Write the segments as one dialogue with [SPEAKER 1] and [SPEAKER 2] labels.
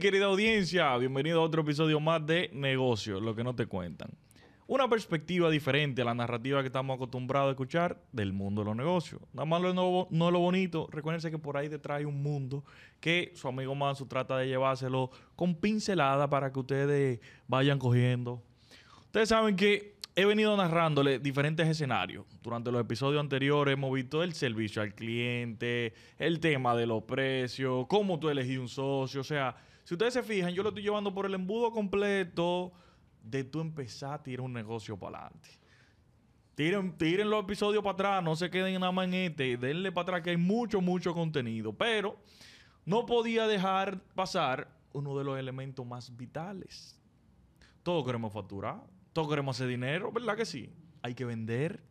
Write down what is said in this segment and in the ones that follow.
[SPEAKER 1] Querida audiencia, bienvenido a otro episodio más de Negocios, lo que no te cuentan. Una perspectiva diferente a la narrativa que estamos acostumbrados a escuchar del mundo de los negocios. Nada más lo no, no lo bonito, recuérdense que por ahí detrás hay un mundo que su amigo Manso trata de llevárselo con pincelada para que ustedes vayan cogiendo. Ustedes saben que he venido narrándole diferentes escenarios. Durante los episodios anteriores hemos visto el servicio al cliente, el tema de los precios, cómo tú elegí un socio. O sea, si ustedes se fijan, yo lo estoy llevando por el embudo completo de tú empezar a tirar un negocio para adelante. Tiren, tiren los episodios para atrás, no se queden nada más en este, denle para atrás que hay mucho, mucho contenido. Pero no podía dejar pasar uno de los elementos más vitales. Todos queremos facturar, todos queremos hacer dinero, ¿verdad que sí? Hay que vender.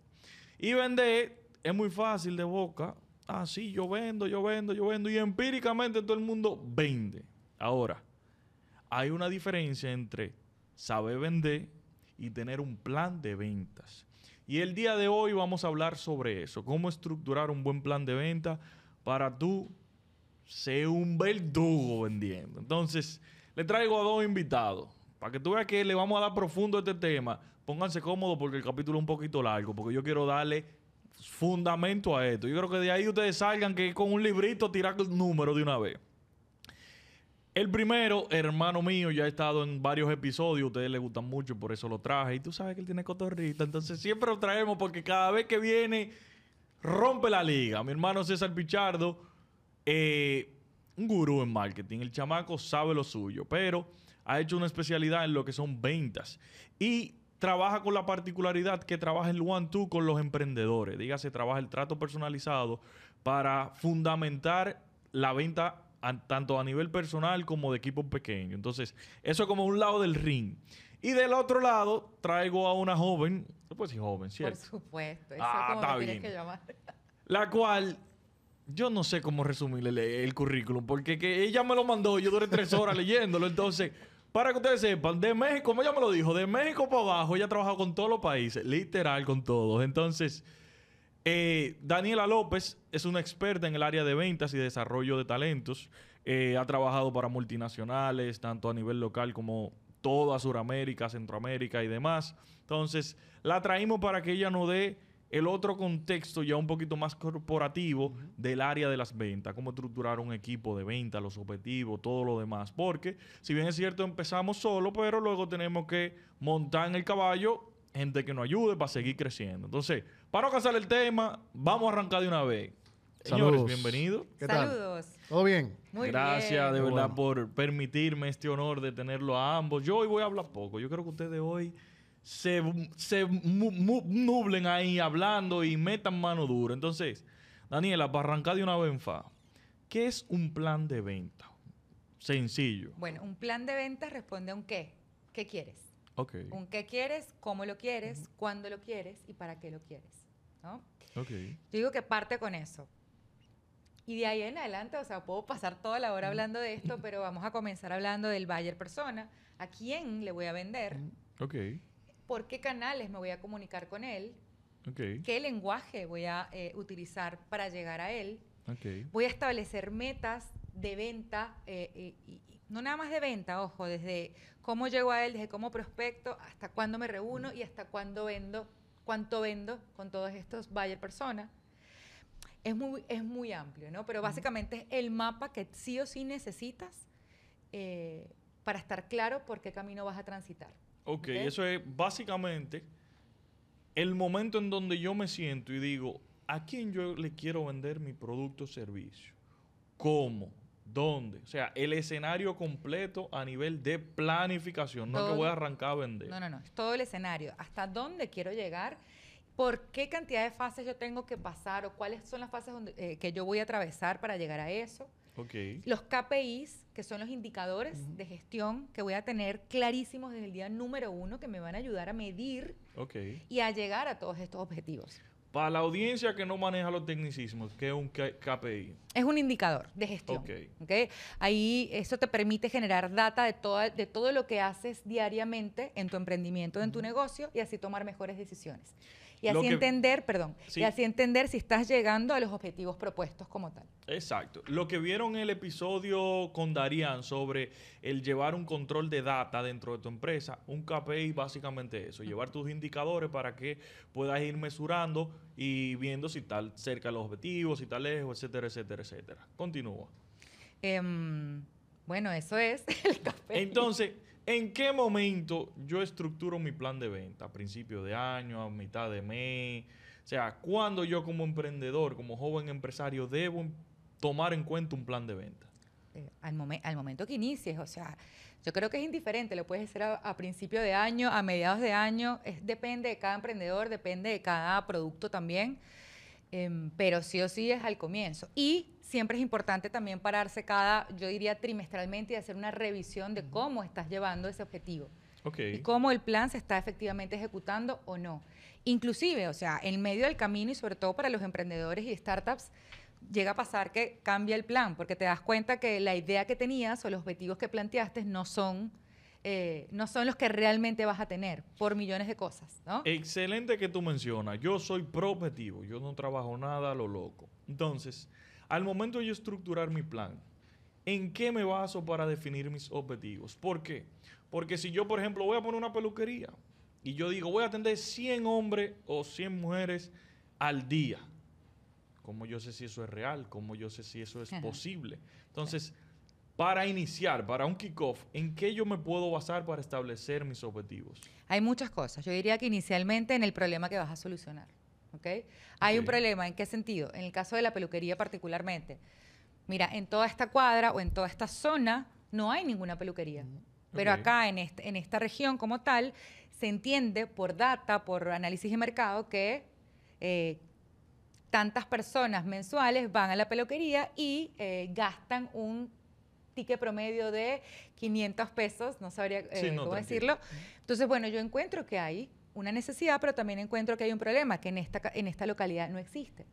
[SPEAKER 1] Y vender es muy fácil de boca. Ah, sí, yo vendo, yo vendo, yo vendo. Y empíricamente todo el mundo vende. Ahora, hay una diferencia entre saber vender y tener un plan de ventas. Y el día de hoy vamos a hablar sobre eso, cómo estructurar un buen plan de venta para tú ser un verdugo vendiendo. Entonces, le traigo a dos invitados. Para que tú veas que le vamos a dar profundo a este tema, pónganse cómodos porque el capítulo es un poquito largo, porque yo quiero darle fundamento a esto. Yo creo que de ahí ustedes salgan que con un librito tirar el número de una vez. El primero, hermano mío, ya ha estado en varios episodios, ustedes les gustan mucho, por eso lo traje. Y tú sabes que él tiene cotorrita, entonces siempre lo traemos porque cada vez que viene, rompe la liga. Mi hermano César Pichardo, eh, un gurú en marketing. El chamaco sabe lo suyo, pero ha hecho una especialidad en lo que son ventas. Y trabaja con la particularidad que trabaja el one-two con los emprendedores. Dígase, trabaja el trato personalizado para fundamentar la venta tanto a nivel personal como de equipos pequeños. Entonces, eso es como un lado del ring. Y del otro lado, traigo a una joven, pues sí, joven, ¿cierto?
[SPEAKER 2] Por supuesto,
[SPEAKER 1] eso ah, como está bien. que llamar. La cual, yo no sé cómo resumirle el, currículum, porque que ella me lo mandó, yo duré tres horas leyéndolo, entonces... Para que ustedes sepan, de México, como ella me lo dijo, de México para abajo, ella ha trabajado con todos los países, literal con todos. Entonces, eh, Daniela López es una experta en el área de ventas y desarrollo de talentos. Eh, ha trabajado para multinacionales, tanto a nivel local como toda Sudamérica, Centroamérica y demás. Entonces, la traímos para que ella nos dé el otro contexto ya un poquito más corporativo del área de las ventas, cómo estructurar un equipo de venta, los objetivos, todo lo demás. Porque, si bien es cierto, empezamos solo, pero luego tenemos que montar en el caballo gente que nos ayude para seguir creciendo. Entonces, para no cansar el tema, vamos a arrancar de una vez. Señores, bienvenidos.
[SPEAKER 2] ¿Qué Saludos.
[SPEAKER 3] ¿Todo bien?
[SPEAKER 1] Muy Gracias de verdad por permitirme este honor de tenerlo a ambos. Yo hoy voy a hablar poco. Yo creo que ustedes hoy se, se nublen ahí hablando y metan mano dura. Entonces, Daniela, para arrancar de una vez en fa, ¿qué es un plan de venta? Sencillo.
[SPEAKER 2] Bueno, un plan de venta responde a un qué. ¿Qué quieres? Un qué quieres, cómo lo quieres, cuándo lo quieres y para qué lo quieres. ¿no? Yo digo que parte con eso. Y de ahí en adelante, o sea, puedo pasar toda la hora hablando de esto, pero vamos a comenzar hablando del buyer persona. ¿A quién le voy a vender?
[SPEAKER 1] Ok.
[SPEAKER 2] ¿Por qué canales me voy a comunicar con él? ¿Qué lenguaje voy a eh, utilizar para llegar a él? Voy a establecer metas de venta, eh, y, no nada más de venta, ojo, desde cómo llego a él, desde cómo prospecto, hasta cuándo me reúno y hasta cuándo vendo, cuánto vendo con todos estos buyer personas. Es muy, es muy amplio, ¿no? Pero básicamente es el mapa que sí o sí necesitas eh, para estar claro por qué camino vas a transitar.
[SPEAKER 1] ok, eso es básicamente el momento en donde yo me siento y digo, ¿a quién yo le quiero vender mi producto o servicio? ¿Cómo? ¿Dónde? O sea, el escenario completo a nivel de planificación, no que voy a arrancar a vender.
[SPEAKER 2] No, no, no, es todo el escenario. ¿Hasta dónde quiero llegar? ¿Por qué cantidad de fases yo tengo que pasar o cuáles son las fases eh, que yo voy a atravesar para llegar a eso?
[SPEAKER 1] Okay.
[SPEAKER 2] Los KPIs, que son los indicadores de gestión que voy a tener clarísimos desde el día número uno, que me van a ayudar a medir y a llegar a todos estos objetivos.
[SPEAKER 1] Para la audiencia que no maneja los tecnicismos, ¿qué es un KPI?
[SPEAKER 2] Es un indicador de gestión. Okay. Ahí eso te permite generar data de, toda, de todo lo que haces diariamente en tu emprendimiento, en tu negocio y así tomar mejores decisiones. Y así entender, perdón, y así entender si estás llegando a los objetivos propuestos como tal.
[SPEAKER 1] Exacto. Lo que vieron en el episodio con Darían sobre el llevar un control de data dentro de tu empresa, un KPI básicamente eso, llevar tus indicadores para que puedas ir mesurando y viendo si estás cerca de los objetivos, si estás lejos, etcétera, etcétera, etcétera. Continúa.
[SPEAKER 2] Em, bueno, eso es el KPI.
[SPEAKER 1] Entonces, ¿En qué momento yo estructuro mi plan de venta? ¿A principio de año, a mitad de mes? O sea, ¿cuándo yo como emprendedor, como joven empresario, debo tomar en cuenta un plan de venta?
[SPEAKER 2] Eh, al, momento que inicies, o sea, yo creo que es indiferente, lo puedes hacer a, principio de año, a mediados de año, es, depende de cada emprendedor, depende de cada producto también, em, pero sí o sí es al comienzo. Y siempre es importante también pararse cada, yo diría trimestralmente y hacer una revisión de cómo estás llevando ese objetivo. Y cómo el plan se está efectivamente ejecutando o no. Inclusive, o sea, en medio del camino y sobre todo para los emprendedores y startups, llega a pasar que cambia el plan, porque te das cuenta que la idea que tenías o los objetivos que planteaste no son, eh, no son los que realmente vas a tener por millones de cosas, ¿no?
[SPEAKER 1] Excelente que tú mencionas. Yo soy pro objetivo, yo no trabajo nada a lo loco. Entonces, al momento de yo estructurar mi plan, ¿en qué me baso para definir mis objetivos? ¿Por qué? Porque si yo, por ejemplo, voy a poner una peluquería y yo digo, voy a atender 100 hombres o 100 mujeres al día, ¿cómo yo sé si eso es real? ¿Cómo yo sé si eso es posible? Entonces, para iniciar, para un kickoff, ¿en qué yo me puedo basar para establecer mis objetivos?
[SPEAKER 2] Hay muchas cosas. Yo diría que inicialmente en el problema que vas a solucionar. ¿okay? Hay un problema, ¿en qué sentido? En el caso de la peluquería particularmente. Mira, en toda esta cuadra o en toda esta zona no hay ninguna peluquería. Pero acá en, en esta región como tal, se entiende por data, por análisis de mercado, que eh, tantas personas mensuales van a la peluquería y eh, gastan un ticket promedio de 500 pesos, no sabría eh, cómo decirlo. Entonces, bueno, yo encuentro que hay una necesidad, pero también encuentro que hay un problema, que en esta, en esta localidad no existe.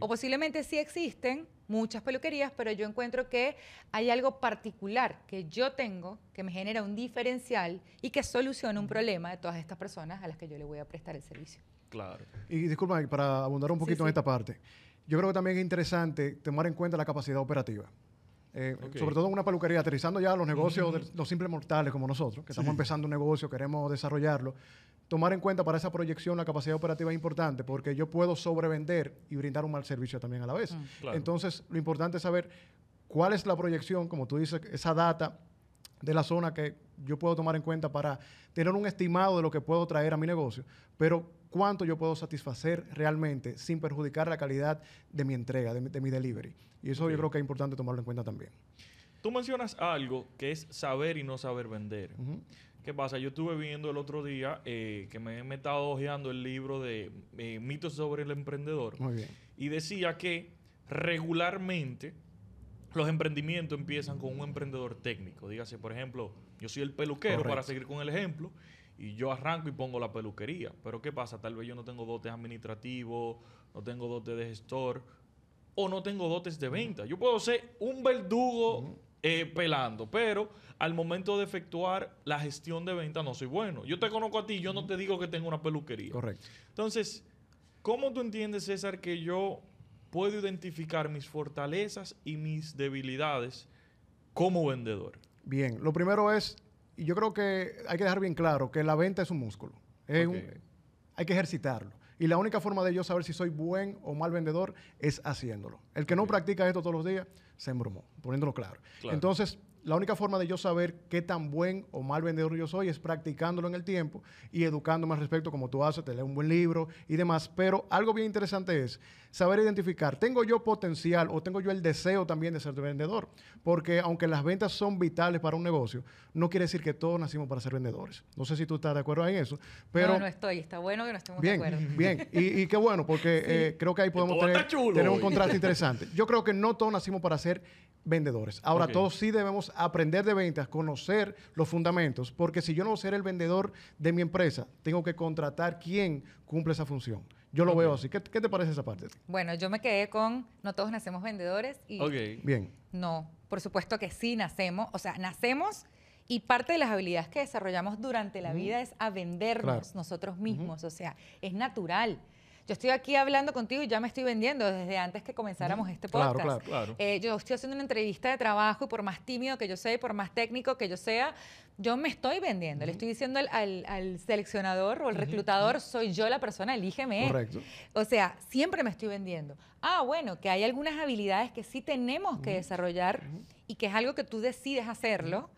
[SPEAKER 2] O posiblemente sí existen muchas peluquerías, pero yo encuentro que hay algo particular que yo tengo que me genera un diferencial y que soluciona un problema de todas estas personas a las que yo le voy a prestar el servicio.
[SPEAKER 1] Claro.
[SPEAKER 3] Y disculpa, para abundar un poquito en esta parte, yo creo que también es interesante tomar en cuenta la capacidad operativa. Eh, sobre todo en una peluquería, aterrizando ya los negocios de los simples mortales como nosotros, que estamos empezando un negocio, queremos desarrollarlo tomar en cuenta para esa proyección la capacidad operativa es importante porque yo puedo sobrevender y brindar un mal servicio también a la vez. Mm. Entonces, lo importante es saber cuál es la proyección, como tú dices, esa data de la zona que yo puedo tomar en cuenta para tener un estimado de lo que puedo traer a mi negocio, pero cuánto yo puedo satisfacer realmente sin perjudicar la calidad de mi entrega, de, mi delivery. Y eso yo creo que es importante tomarlo en cuenta también.
[SPEAKER 1] Tú mencionas algo que es saber y no saber vender. ¿Qué pasa? Yo estuve viendo el otro día eh, que me, he estado hojeando el libro de eh, mitos sobre el emprendedor.
[SPEAKER 3] Muy bien.
[SPEAKER 1] Y decía que regularmente los emprendimientos empiezan con un emprendedor técnico. Dígase, por ejemplo, yo soy el peluquero, para seguir con el ejemplo, y yo arranco y pongo la peluquería. Pero ¿qué pasa? Tal vez yo no tengo dotes administrativos, no tengo dotes de gestor, o no tengo dotes de venta. Yo puedo ser un verdugo eh, pelando, pero al momento de efectuar la gestión de venta no soy bueno. Yo te conozco a ti, yo no te digo que tengo una peluquería.
[SPEAKER 3] Correcto.
[SPEAKER 1] Entonces, ¿cómo tú entiendes, César, que yo puedo identificar mis fortalezas y mis debilidades como vendedor?
[SPEAKER 3] Bien, lo primero es, y yo creo que hay que dejar bien claro que la venta es un músculo. hay que ejercitarlo. Y la única forma de yo saber si soy buen o mal vendedor es haciéndolo. El que no practica esto todos los días se embromó, poniéndolo claro. Entonces, la única forma de yo saber qué tan buen o mal vendedor yo soy es practicándolo en el tiempo y educándome al respecto, como tú haces, te lees un buen libro y demás. Pero algo bien interesante es saber identificar, ¿tengo yo potencial o tengo yo el deseo también de ser vendedor? Porque aunque las ventas son vitales para un negocio, no quiere decir que todos nacimos para ser vendedores. No sé si tú estás de acuerdo en eso, pero...
[SPEAKER 2] No, no estoy. Está bueno que no estemos de acuerdo.
[SPEAKER 3] Bien, y, y qué bueno, porque eh, creo que ahí podemos tener, tener un contraste interesante. Yo creo que no todos nacimos para ser vendedores. Ahora, todos sí debemos aprender de ventas, conocer los fundamentos, porque si yo no ser el vendedor de mi empresa, tengo que contratar quién cumple esa función. Yo lo veo así. ¿Qué, te parece esa parte?
[SPEAKER 2] Bueno, yo me quedé con no todos nacemos vendedores y
[SPEAKER 3] bien.
[SPEAKER 2] No, por supuesto que sí nacemos, o sea, nacemos y parte de las habilidades que desarrollamos durante la vida es a vendernos nosotros mismos, o sea, es natural. Yo estoy aquí hablando contigo y ya me estoy vendiendo desde antes que comenzáramos este podcast. Claro, claro, eh, yo estoy haciendo una entrevista de trabajo y por más tímido que yo sea por más técnico que yo sea, yo me estoy vendiendo. Le estoy diciendo al, seleccionador o al reclutador, soy yo la persona, elígeme. Correcto. O sea, siempre me estoy vendiendo. Ah, bueno, que hay algunas habilidades que sí tenemos que desarrollar y que es algo que tú decides hacerlo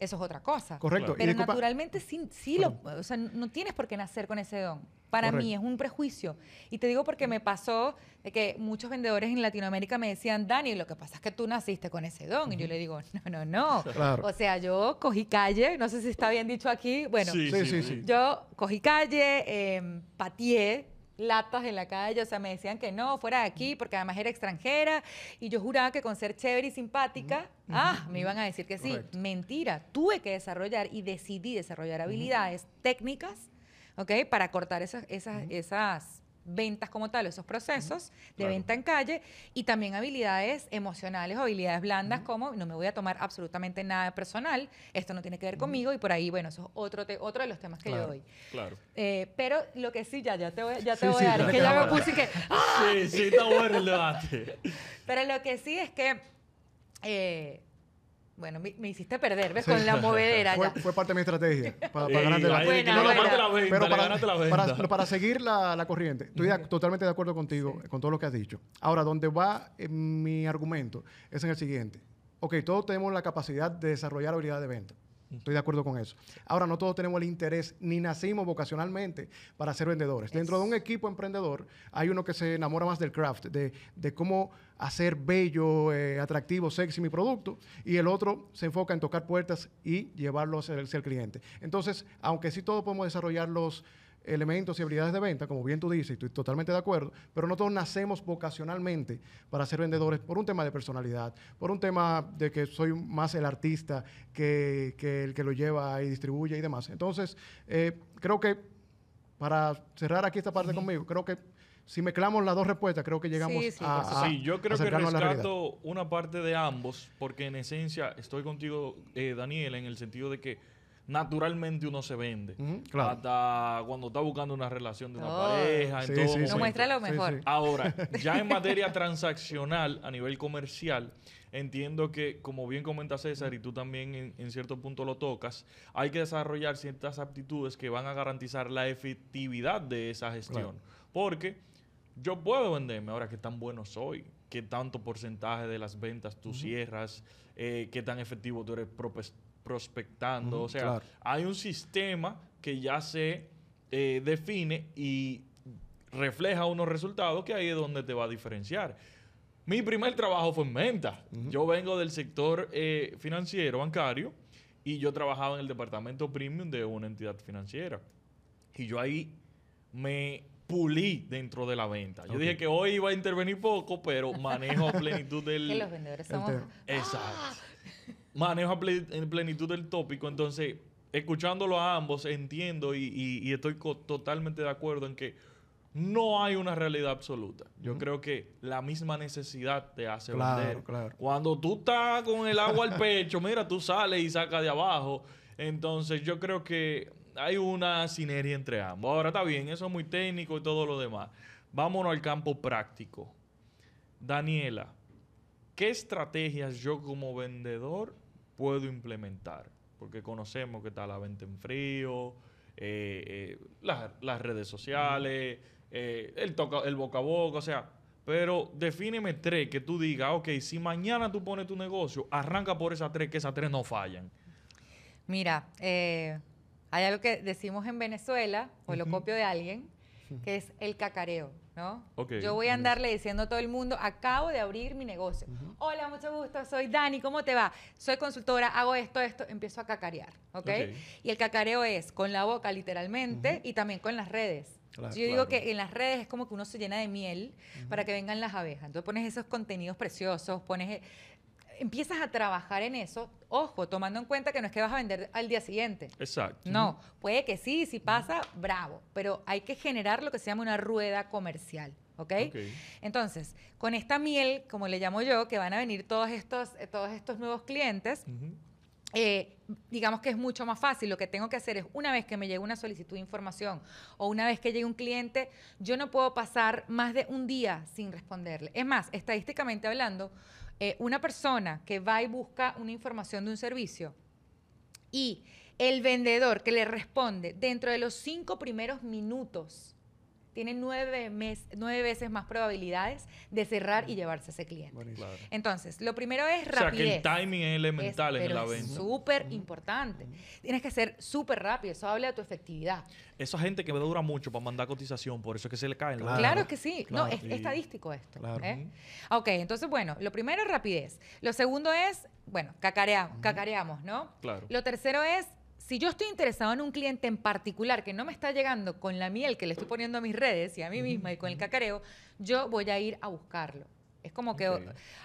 [SPEAKER 2] eso es otra cosa.
[SPEAKER 3] Correcto.
[SPEAKER 2] Pero naturalmente sí, sí lo, o sea, no tienes por qué nacer con ese don. Para mí es un prejuicio. Y te digo porque me pasó de que muchos vendedores en Latinoamérica me decían, Dani, lo que pasa es que tú naciste con ese don. Y yo le digo, no, no, no. O sea, yo cogí calle, no sé si está bien dicho aquí. Bueno, sí, sí, sí, yo cogí calle, eh, patié latas en la calle, o sea, me decían que no, fuera de aquí, porque además era extranjera, y yo juraba que con ser chévere y simpática, ah, me iban a decir que sí. Mentira, tuve que desarrollar y decidí desarrollar habilidades técnicas, ¿ok? Para cortar esas, esas, esas ventas como tal, esos procesos de venta en calle y también habilidades emocionales o habilidades blandas como no me voy a tomar absolutamente nada personal, esto no tiene que ver conmigo y por ahí, bueno, eso es otro, otro de los temas que yo doy. Claro. Eh, pero lo que sí, ya, ya te voy, ya te voy a dar, es que ya me puse que... ¡ah!
[SPEAKER 1] Sí, sí, está bueno el debate.
[SPEAKER 2] pero lo que sí es que... Eh, bueno, me, hiciste perder, ¿ves? Con la movedera.
[SPEAKER 3] Fue, fue, parte de mi estrategia. Para, para ganarte la, Pero para, para, seguir la, la corriente, estoy totalmente de acuerdo contigo, con todo lo que has dicho. Ahora, donde va eh, mi argumento es en el siguiente. Ok, todos tenemos la capacidad de desarrollar habilidad de venta. Estoy de acuerdo con eso. Ahora, no todos tenemos el interés, ni nacimos vocacionalmente para ser vendedores. Dentro de un equipo emprendedor, hay uno que se enamora más del craft, de, de cómo hacer bello, eh, atractivo, sexy mi producto, y el otro se enfoca en tocar puertas y llevarlo a ser, ser cliente. Entonces, aunque sí todos podemos desarrollar los elementos y habilidades de venta, como bien tú dices, y estoy totalmente de acuerdo, pero no todos nacemos vocacionalmente para ser vendedores por un tema de personalidad, por un tema de que soy más el artista que, el que lo lleva y distribuye y demás. Entonces, eh, creo que para cerrar aquí esta parte conmigo, creo que si mezclamos las dos respuestas, creo que llegamos a,
[SPEAKER 1] Sí, yo creo que rescato una parte de ambos, porque en esencia estoy contigo, eh, Daniel, en el sentido de que naturalmente uno se vende. Hasta cuando está buscando una relación de una oh. pareja, en todo
[SPEAKER 2] sí, muestra lo mejor.
[SPEAKER 1] Ahora, ya en materia transaccional, a nivel comercial, entiendo que, como bien comenta César, y tú también en, cierto punto lo tocas, hay que desarrollar ciertas aptitudes que van a garantizar la efectividad de esa gestión. Porque yo puedo venderme. Ahora qué tan bueno soy, qué tanto porcentaje de las ventas tú cierras, eh, qué tan efectivo tú eres prospectando. o sea, hay un sistema que ya se eh, define y refleja unos resultados que ahí es donde te va a diferenciar. Mi primer trabajo fue en venta. Yo vengo del sector eh, financiero, bancario, y yo trabajaba en el departamento premium de una entidad financiera. Y yo ahí me pulí dentro de la venta. Yo dije que hoy iba a intervenir poco, pero manejo a plenitud del...
[SPEAKER 2] Que los vendedores somos...
[SPEAKER 1] Exacto manejo en plenitud del tópico. Entonces, escuchándolo a ambos, entiendo y, estoy totalmente de acuerdo en que no hay una realidad absoluta. Yo creo que la misma necesidad te hace vender. Cuando tú estás con el agua al pecho, mira, tú sales y sacas de abajo. Entonces, yo creo que hay una sinergia entre ambos. Ahora está bien, eso es muy técnico y todo lo demás. Vámonos al campo práctico. Daniela, ¿qué estrategias yo como vendedor puedo implementar? Porque conocemos que está la venta en frío, eh, eh, las, redes sociales, eh, el, toca, el boca a boca, o sea, pero defíneme tres que tú digas, ok, si mañana tú pones tu negocio, arranca por esas tres, que esas tres no fallan.
[SPEAKER 2] Mira, hay algo que decimos en Venezuela, o lo copio de alguien, que es el cacareo. ¿no? Yo voy a andarle diciendo a todo el mundo, acabo de abrir mi negocio. Hola, mucho gusto, soy Dani, ¿cómo te va? Soy consultora, hago esto, esto, empiezo a cacarear, ¿ok? Y el cacareo es con la boca literalmente y también con las redes. Yo digo que en las redes es como que uno se llena de miel para que vengan las abejas. Entonces pones esos contenidos preciosos, pones empiezas a trabajar en eso, ojo, tomando en cuenta que no es que vas a vender al día siguiente.
[SPEAKER 1] Exacto.
[SPEAKER 2] No, puede que sí, si pasa, bravo, pero hay que generar lo que se llama una rueda comercial. ¿ok? Entonces, con esta miel, como le llamo yo, que van a venir todos estos, eh, todos estos nuevos clientes, eh, digamos que es mucho más fácil. Lo que tengo que hacer es, una vez que me llegue una solicitud de información o una vez que llegue un cliente, yo no puedo pasar más de un día sin responderle. Es más, estadísticamente hablando, eh, una persona que va y busca una información de un servicio y el vendedor que le responde dentro de los cinco primeros minutos tiene nueve, nueve veces más probabilidades de cerrar y llevarse a ese cliente. Entonces, lo primero es rapidez. O sea, que
[SPEAKER 1] el timing es elemental en la venta.
[SPEAKER 2] Es súper importante. Tienes que ser súper rápido. Eso habla de tu efectividad.
[SPEAKER 1] Esa gente que me dura mucho para mandar cotización, por eso es que se le caen.
[SPEAKER 2] Claro, claro que sí. No, es estadístico esto. Claro. ¿eh? Ok, entonces, bueno, lo primero es rapidez. Lo segundo es, bueno, cacareamos, cacareamos ¿no?
[SPEAKER 1] Claro.
[SPEAKER 2] Lo tercero es si yo estoy interesado en un cliente en particular que no me está llegando con la miel que le estoy poniendo a mis redes y a mí misma y con el cacareo, yo voy a ir a buscarlo. Es como que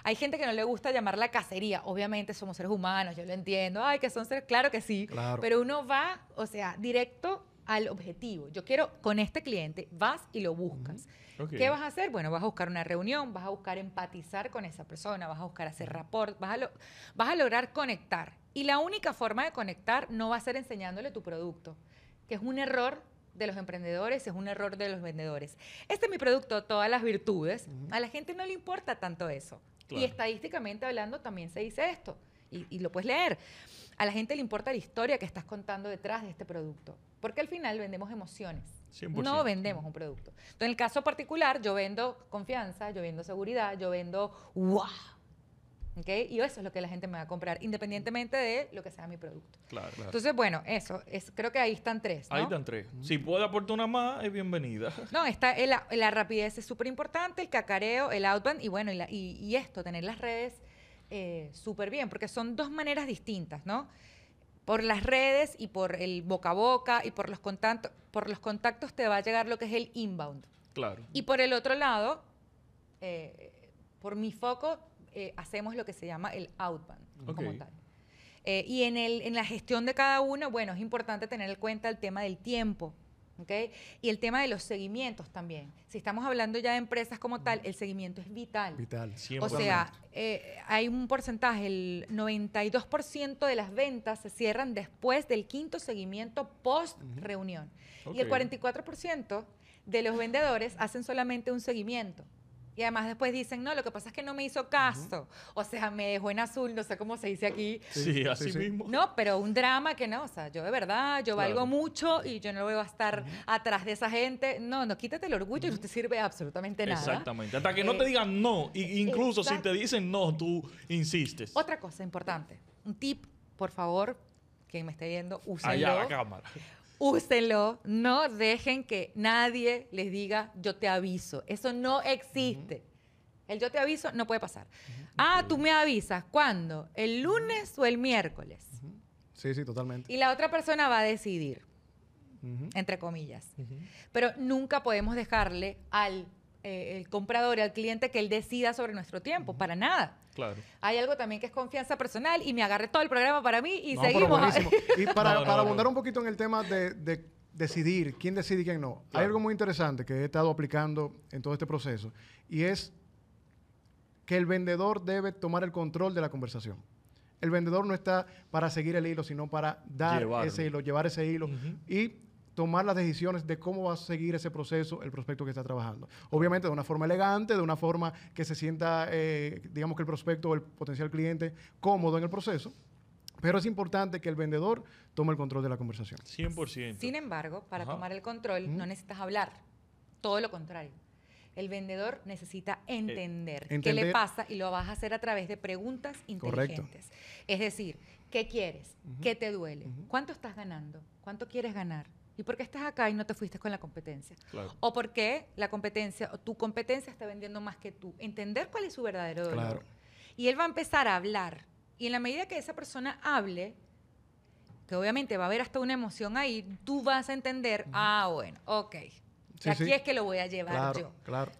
[SPEAKER 2] hay gente que no le gusta llamar la cacería. Obviamente somos seres humanos, yo lo entiendo. Ay, que son seres, claro que sí. Pero uno va, o sea, directo al objetivo. Yo quiero con este cliente, vas y lo buscas. ¿Qué vas a hacer? Bueno, vas a buscar una reunión, vas a buscar empatizar con esa persona, vas a buscar hacer rapport, vas a, vas a lograr conectar. Y la única forma de conectar no va a ser enseñándole tu producto, que es un error de los emprendedores, es un error de los vendedores. Este es mi producto, todas las virtudes. A la gente no le importa tanto eso. Y estadísticamente hablando también se dice esto, y, y lo puedes leer. A la gente le importa la historia que estás contando detrás de este producto, porque al final vendemos emociones. No vendemos un producto. Entonces, en el caso particular, yo vendo confianza, yo vendo seguridad, yo vendo wow. ¿Okay? Y eso es lo que la gente me va a comprar, independientemente de lo que sea mi producto.
[SPEAKER 1] Claro, claro.
[SPEAKER 2] Entonces, bueno, eso, es, creo que ahí están tres.
[SPEAKER 1] Ahí están tres. Si puede aportar una más, es bienvenida.
[SPEAKER 2] No, está, la rapidez es súper importante, el cacareo, el outbound y bueno, y, y, esto, tener las redes eh, súper bien, porque son dos maneras distintas, ¿no? por las redes y por el boca a boca y por los contactos, por los contactos te va a llegar lo que es el inbound.
[SPEAKER 1] Claro.
[SPEAKER 2] Y por el otro lado, eh, por mi foco, eh, hacemos lo que se llama el outbound como tal. Eh, y en, el, en la gestión de cada uno, bueno, es importante tener en cuenta el tema del tiempo. ¿Okay? Y el tema de los seguimientos también. Si estamos hablando ya de empresas como tal, el seguimiento es vital.
[SPEAKER 3] Vital.
[SPEAKER 2] O sea, eh, hay un porcentaje, el 92% de las ventas se cierran después del quinto seguimiento post reunión. Y el 44% de los vendedores hacen solamente un seguimiento. Y además después dicen, no, lo que pasa es que no me hizo caso. O sea, me dejó en azul, no sé cómo se dice aquí.
[SPEAKER 1] Sí, así mismo.
[SPEAKER 2] No, pero un drama que no, o sea, yo de verdad, yo valgo mucho y yo no voy a estar atrás de esa gente. No, no, quítate el orgullo, no te sirve absolutamente nada.
[SPEAKER 1] Exactamente. Hasta que no te eh, digan no, incluso si te dicen no, tú insistes.
[SPEAKER 2] Otra cosa importante, un tip, por favor, quien me esté viendo, úsenlo.
[SPEAKER 1] Allá la cámara
[SPEAKER 2] úsenlo, no dejen que nadie les diga yo te aviso. Eso no existe. El yo te aviso no puede pasar. Ah, tú me avisas. ¿Cuándo? ¿El lunes o el miércoles?
[SPEAKER 3] Sí, sí, totalmente.
[SPEAKER 2] Y la otra persona va a decidir, entre comillas. Pero nunca podemos dejarle al eh, el comprador y al cliente que él decida sobre nuestro tiempo, para nada.
[SPEAKER 1] Claro.
[SPEAKER 2] Hay algo también que es confianza personal y me agarré todo el programa para mí y seguimos.
[SPEAKER 3] y para, abundar un poquito en el tema de, decidir, quién decide y quién no, hay algo muy interesante que he estado aplicando en todo este proceso y es que el vendedor debe tomar el control de la conversación. El vendedor no está para seguir el hilo, sino para dar ese hilo, llevar ese hilo y tomar las decisiones de cómo va a seguir ese proceso el prospecto que está trabajando. Obviamente de una forma elegante, de una forma que se sienta, eh, digamos que el prospecto o el potencial cliente cómodo en el proceso. Pero es importante que el vendedor tome el control de la conversación.
[SPEAKER 1] 100%.
[SPEAKER 2] Sin embargo, para tomar el control no necesitas hablar. Todo lo contrario. El vendedor necesita eh, entender, qué le pasa y lo vas a hacer a través de preguntas inteligentes. Es decir, ¿qué quieres? ¿Qué te duele? ¿Cuánto estás ganando? ¿Cuánto quieres ganar? ¿Y por qué estás acá y no te fuiste con la competencia? O por qué la competencia o tu competencia está vendiendo más que tú. Entender cuál es su verdadero dolor. Y él va a empezar a hablar. Y en la medida que esa persona hable, que obviamente va a haber hasta una emoción ahí, tú vas a entender, ah, bueno, ok. y aquí es que lo voy a llevar yo.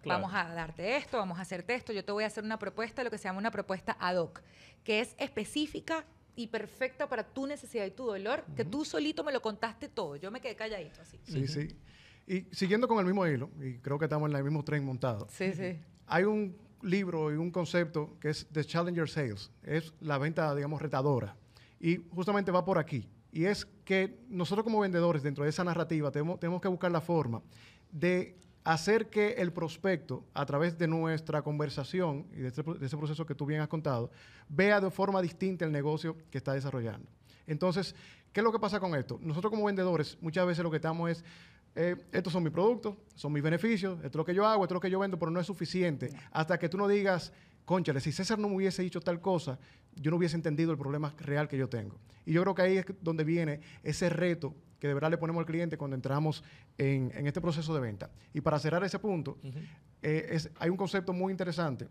[SPEAKER 2] Vamos a darte esto, vamos a hacerte esto. Yo te voy a hacer una propuesta, lo que se llama una propuesta ad hoc, que es específica y perfecta para tu necesidad y tu dolor, que tú solito me lo contaste todo. Yo me quedé calladito así.
[SPEAKER 3] Sí, sí. Y siguiendo con el mismo hilo, y creo que estamos en el mismo tren montado. Sí, sí. Hay un libro y un concepto que es The Challenger Sales. Es la venta, digamos, retadora. Y justamente va por aquí. Y es que nosotros como vendedores, dentro de esa narrativa, tenemos, tenemos que buscar la forma de hacer que el prospecto, a través de nuestra conversación y de, este ese proceso que tú bien has contado, vea de forma distinta el negocio que está desarrollando. Entonces, ¿qué es lo que pasa con esto? Nosotros como vendedores muchas veces lo que estamos es, eh, estos son mis productos, son mis beneficios, esto es lo que yo hago, esto es lo que yo vendo, pero no es suficiente. Hasta que tú no digas, conchale, si César no me hubiese dicho tal cosa, yo no hubiese entendido el problema real que yo tengo. Y yo creo que ahí es donde viene ese reto que de verdad le ponemos al cliente cuando entramos en, este proceso de venta. Y para cerrar ese punto, eh, hay un concepto muy interesante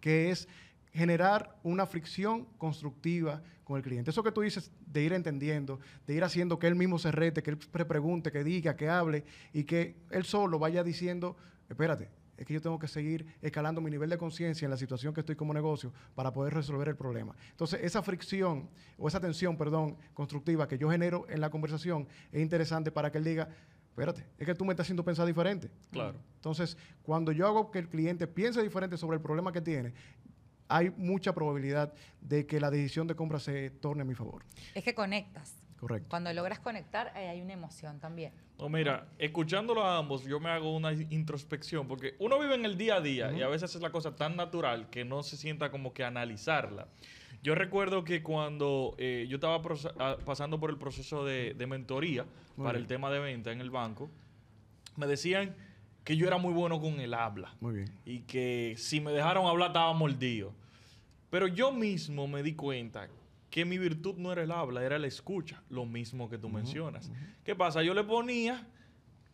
[SPEAKER 3] que es generar una fricción constructiva con el cliente. Eso que tú dices de ir entendiendo, de ir haciendo que él mismo se rete, que él pregunte, que diga, que hable y que él solo vaya diciendo, espérate, es que yo tengo que seguir escalando mi nivel de conciencia en la situación que estoy como negocio para poder resolver el problema. Entonces, esa fricción o esa tensión, perdón, constructiva que yo genero en la conversación es interesante para que él diga, espérate, es que tú me estás haciendo pensar diferente. Claro. Entonces, cuando yo hago que el cliente piense diferente sobre el problema que tiene, hay mucha probabilidad de que la decisión de compra se torne a mi favor.
[SPEAKER 2] Es que conectas. Correcto. Cuando logras conectar, hay una emoción también.
[SPEAKER 1] No, mira, escuchándolo a ambos, yo me hago una introspección, porque uno vive en el día a día y a veces es la cosa tan natural que no se sienta como que analizarla. Yo recuerdo que cuando eh, yo estaba ah, pasando por el proceso de, mentoría para el tema de venta en el banco, me decían que yo era muy bueno con el habla. Muy bien. Y que si me dejaron hablar estaba mordido. Pero yo mismo me di cuenta que mi virtud no era el habla, era la escucha, lo mismo que tú mencionas. ¿Qué pasa? Yo le ponía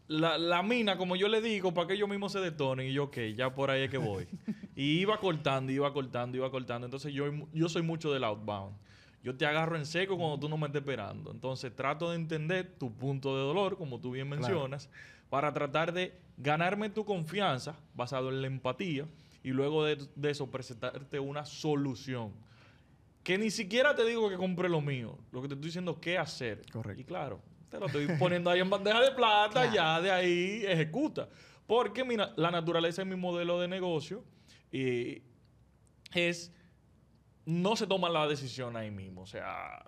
[SPEAKER 1] la, mina, como yo le digo, para que ellos mismos se detonen y yo, ok, ya por ahí es que voy. y iba cortando, iba cortando, iba cortando. Entonces yo, yo soy mucho del outbound. Yo te agarro en seco cuando tú no me estés esperando. Entonces trato de entender tu punto de dolor, como tú bien mencionas, para tratar de ganarme tu confianza basado en la empatía y luego de, de eso presentarte una solución que ni siquiera te digo que compre lo mío. Lo que te estoy diciendo es qué hacer. Correcto. Y claro, te lo estoy poniendo ahí en bandeja de plata, ya de ahí ejecuta. Porque mira, la naturaleza de mi modelo de negocio es no se toma la decisión ahí mismo. O sea,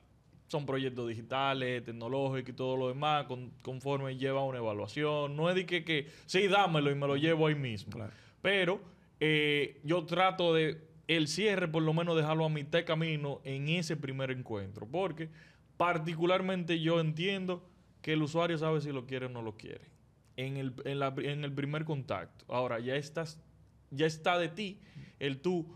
[SPEAKER 1] son proyectos digitales, tecnológicos y todo lo demás, conforme lleva una evaluación. No es de que, que sí, dámelo y me lo llevo ahí mismo. Pero eh, yo trato de el cierre, por lo menos dejarlo a mitad de camino en ese primer encuentro. Porque particularmente yo entiendo que el usuario sabe si lo quiere o no lo quiere. En el, en, el primer contacto. Ahora, ya estás, ya está de ti el tú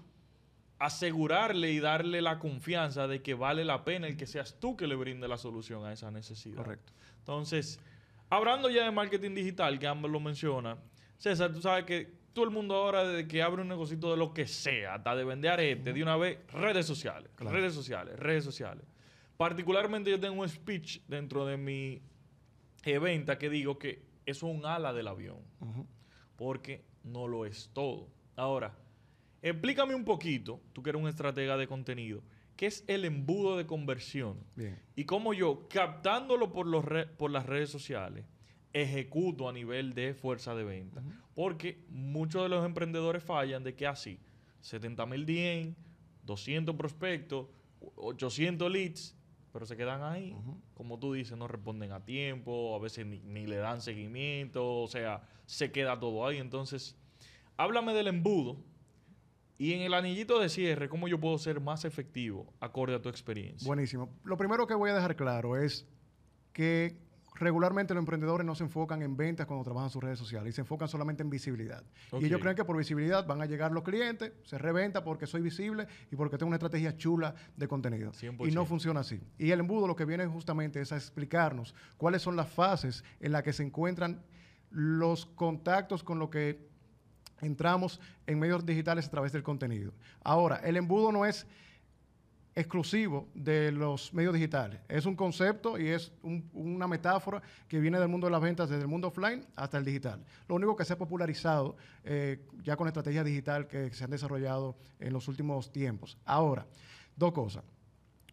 [SPEAKER 1] asegurarle y darle la confianza de que vale la pena el que seas tú que le brinde la solución a esa necesidad. Correcto. Entonces, hablando ya de marketing digital, que ambos lo menciona, César, tú sabes que todo el mundo ahora de que abre un negocito de lo que sea, hasta de vender arete, de una vez, redes sociales, redes sociales, redes sociales. Particularmente yo tengo un speech dentro de mi evento que digo que eso es un ala del avión, porque no lo es todo. Ahora, explícame un poquito, tú que eres un estratega de contenido, ¿qué es el embudo de conversión? Y cómo yo, captándolo por, los por las redes sociales, ejecuto a nivel de fuerza de venta. Porque muchos de los emprendedores fallan de que así, 70 mil DM, 200 prospectos, 800 leads, pero se quedan ahí. Como tú dices, no responden a tiempo, a veces ni, ni, le dan seguimiento, o sea, se queda todo ahí. Entonces, háblame del embudo y en el anillito de cierre, ¿cómo yo puedo ser más efectivo acorde a tu experiencia?
[SPEAKER 3] Buenísimo. Lo primero que voy a dejar claro es que regularmente los emprendedores no se enfocan en ventas cuando trabajan sus redes sociales y se enfocan solamente en visibilidad. Y ellos creen que por visibilidad van a llegar los clientes, se reventa porque soy visible y porque tengo una estrategia chula de contenido. Y no funciona así. Y el embudo lo que viene justamente es a explicarnos cuáles son las fases en las que se encuentran los contactos con lo que entramos en medios digitales a través del contenido. Ahora, el embudo no es exclusivo de los medios digitales. Es un concepto y es una metáfora que viene del mundo de las ventas, desde el mundo offline hasta el digital. Lo único que se ha popularizado eh, ya con la estrategia digital que se han desarrollado en los últimos tiempos. Ahora, dos cosas.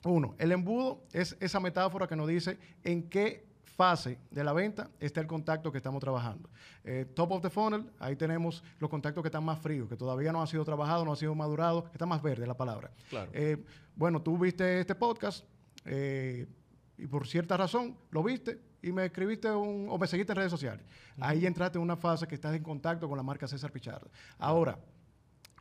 [SPEAKER 3] Uno, el embudo es esa metáfora que nos dice en qué fase de la venta está el contacto que estamos trabajando. Eh, top of the funnel, ahí tenemos los contactos que están más fríos, que todavía no han sido trabajados, no han sido madurados, que está más verde la palabra. Eh, bueno, tú viste este podcast eh, y por cierta razón lo viste y me escribiste un, o me seguiste en redes sociales. Ahí entraste en una fase que estás en contacto con la marca César Pichardo. Ahora,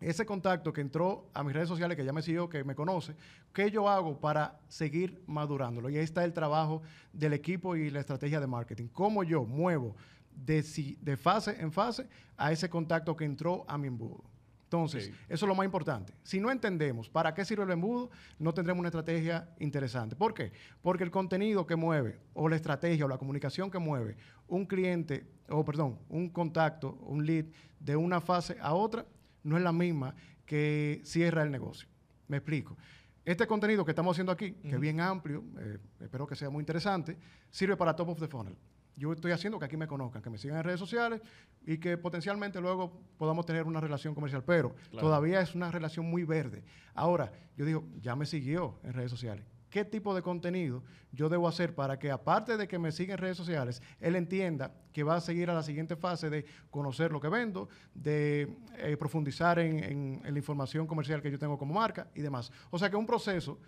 [SPEAKER 3] ese contacto que entró a mis redes sociales, que ya me siguió, que me conoce, ¿qué yo hago para seguir madurándolo? Y ahí está el trabajo del equipo y la estrategia de marketing. ¿Cómo yo muevo de, de fase en fase a ese contacto que entró a mi embudo? Entonces, eso es lo más importante. Si no entendemos para qué sirve el embudo, no tendremos una estrategia interesante. ¿Por qué? Porque el contenido que mueve, o la estrategia, o la comunicación que mueve un cliente, o perdón, un contacto, un lead, de una fase a otra, no es la misma que cierra el negocio. Me explico. Este contenido que estamos haciendo aquí, que es bien amplio, eh, espero que sea muy interesante, sirve para top of the funnel. Yo estoy haciendo que aquí me conozcan, que me sigan en redes sociales y que potencialmente luego podamos tener una relación comercial, pero todavía es una relación muy verde. Ahora, yo digo, ya me siguió en redes sociales qué tipo de contenido yo debo hacer para que, aparte de que me siga en redes sociales, él entienda que va a seguir a la siguiente fase de conocer lo que vendo, de eh, profundizar en, la información comercial que yo tengo como marca y demás. O sea que un proceso,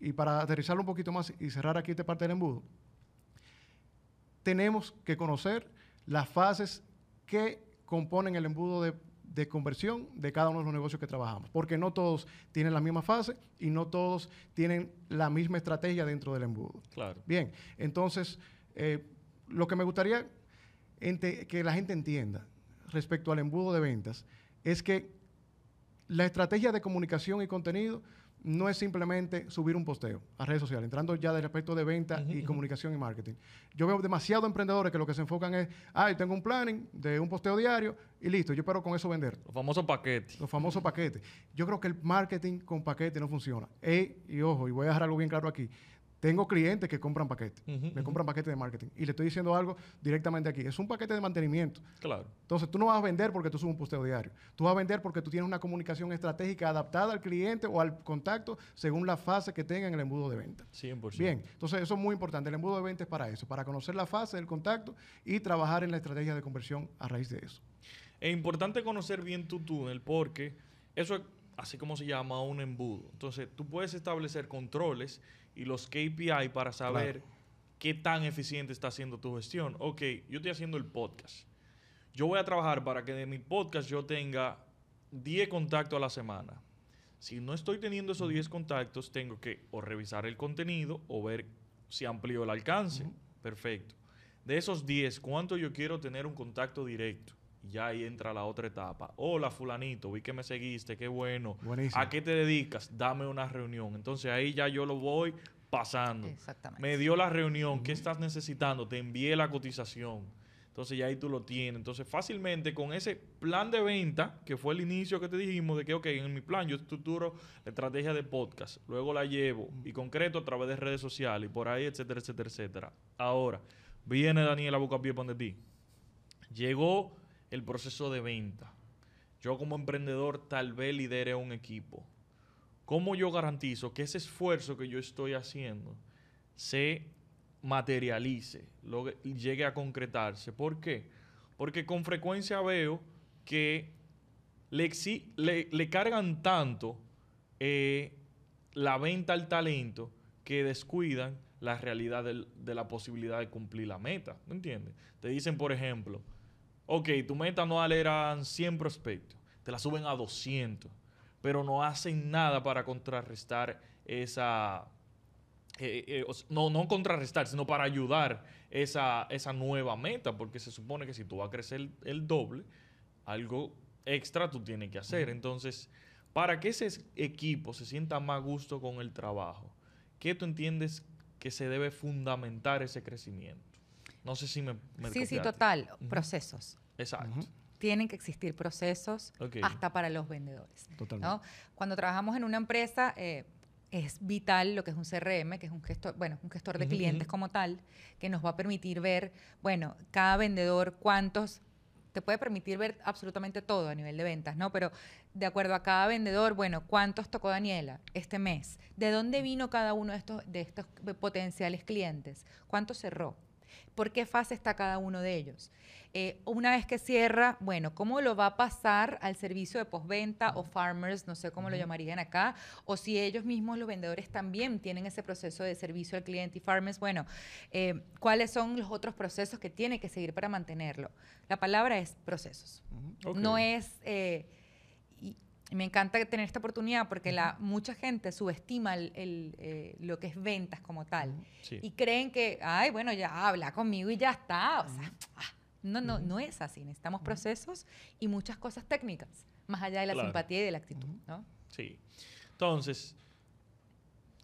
[SPEAKER 3] y para aterrizarlo un poquito más y cerrar aquí esta parte del embudo, tenemos que conocer las fases que componen el embudo de de conversión de cada uno de los negocios que trabajamos, porque no todos tienen la misma fase y no todos tienen la misma estrategia dentro del embudo.
[SPEAKER 1] Claro.
[SPEAKER 3] Bien, entonces, eh, lo que me gustaría que la gente entienda respecto al embudo de ventas es que la estrategia de comunicación y contenido no es simplemente subir un posteo a redes sociales, entrando ya del aspecto de venta y comunicación y marketing. Yo veo demasiados emprendedores que lo que se enfocan es, ah, tengo un planning de un posteo diario y listo, yo espero con eso vender.
[SPEAKER 1] Los famosos paquetes.
[SPEAKER 3] Los famosos paquetes. Yo creo que el marketing con paquetes no funciona. y ojo, y voy a dejar algo bien claro aquí. Tengo clientes que compran paquetes, me compran paquetes de marketing. Y le estoy diciendo algo directamente aquí. Es un paquete de mantenimiento.
[SPEAKER 1] Claro.
[SPEAKER 3] Entonces, tú no vas a vender porque tú subes un posteo diario. Tú vas a vender porque tú tienes una comunicación estratégica adaptada al cliente o al contacto según la fase que tenga en el embudo de venta.
[SPEAKER 1] 100%.
[SPEAKER 3] Bien, entonces eso es muy importante. El embudo de venta es para eso, para conocer la fase del contacto y trabajar en la estrategia de conversión a raíz de eso.
[SPEAKER 1] Es importante conocer bien tu túnel porque eso es así como se llama un embudo. Entonces, tú puedes establecer controles y los KPI para saber qué tan eficiente está haciendo tu gestión. Ok, yo estoy haciendo el podcast. Yo voy a trabajar para que de mi podcast yo tenga 10 contactos a la semana. Si no estoy teniendo esos 10 contactos, tengo que o revisar el contenido o ver si amplío el alcance. Perfecto. De esos 10, ¿cuánto yo quiero tener un contacto directo? Ya ahí entra la otra etapa. Hola, fulanito, vi que me seguiste, qué bueno. ¿A qué te dedicas? Dame una reunión. Entonces ahí ya yo lo voy pasando. Exactamente. Me dio la reunión, ¿qué estás necesitando? Te envié la cotización. Entonces ya ahí tú lo tienes. Entonces fácilmente con ese plan de venta, que fue el inicio que te dijimos, de que, ok, en mi plan yo estructuro la estrategia de podcast, luego la llevo y concreto a través de redes sociales y por ahí, etcétera, etcétera, etcétera. Ahora, viene Daniel a buscar pie de ti. Llegó el proceso de venta. Yo como emprendedor tal vez lidere un equipo. ¿Cómo yo garantizo que ese esfuerzo que yo estoy haciendo se materialice, llegue a concretarse? ¿Por qué? Porque con frecuencia veo que le, le, cargan tanto eh, la venta al talento que descuidan la realidad de la posibilidad de cumplir la meta. ¿Me entiendes? Te dicen, por ejemplo, ok, tu meta anual eran 100 prospectos, te la suben a 200, pero no hacen nada para contrarrestar esa, eh, eh, no, no contrarrestar, sino para ayudar esa, esa nueva meta, porque se supone que si tú vas a crecer el, doble, algo extra tú tienes que hacer. Entonces, para que ese equipo se sienta más gusto con el trabajo, ¿qué tú entiendes que se debe fundamentar ese crecimiento? No sé si me...
[SPEAKER 2] sí, sí, total. Procesos.
[SPEAKER 1] Exacto.
[SPEAKER 2] Tienen que existir procesos hasta para los vendedores. Totalmente. Cuando trabajamos en una empresa, eh, es vital lo que es un CRM, que es un gestor, bueno, un gestor de clientes como tal, que nos va a permitir ver, bueno, cada vendedor cuántos te puede permitir ver absolutamente todo a nivel de ventas, ¿no? Pero de acuerdo a cada vendedor, bueno, ¿cuántos tocó Daniela este mes? ¿De dónde vino cada uno de estos, de estos potenciales clientes? ¿Cuánto cerró? ¿Por qué fase está cada uno de ellos? Eh, una vez que cierra, bueno, ¿cómo lo va a pasar al servicio de postventa o farmers, no sé cómo lo llamarían acá? O si ellos mismos, los vendedores, también tienen ese proceso de servicio al cliente y farmers, bueno, eh, ¿cuáles son los otros procesos que tiene que seguir para mantenerlo? La palabra es procesos. No es... Eh, me encanta tener esta oportunidad porque la, mucha gente subestima el, lo que es ventas como tal. Y creen que, ay, bueno, ya habla conmigo y ya está. O sea, ah, no, no, no es así. Necesitamos procesos y muchas cosas técnicas, más allá de la simpatía y de la actitud, ¿no?
[SPEAKER 1] Sí. Entonces,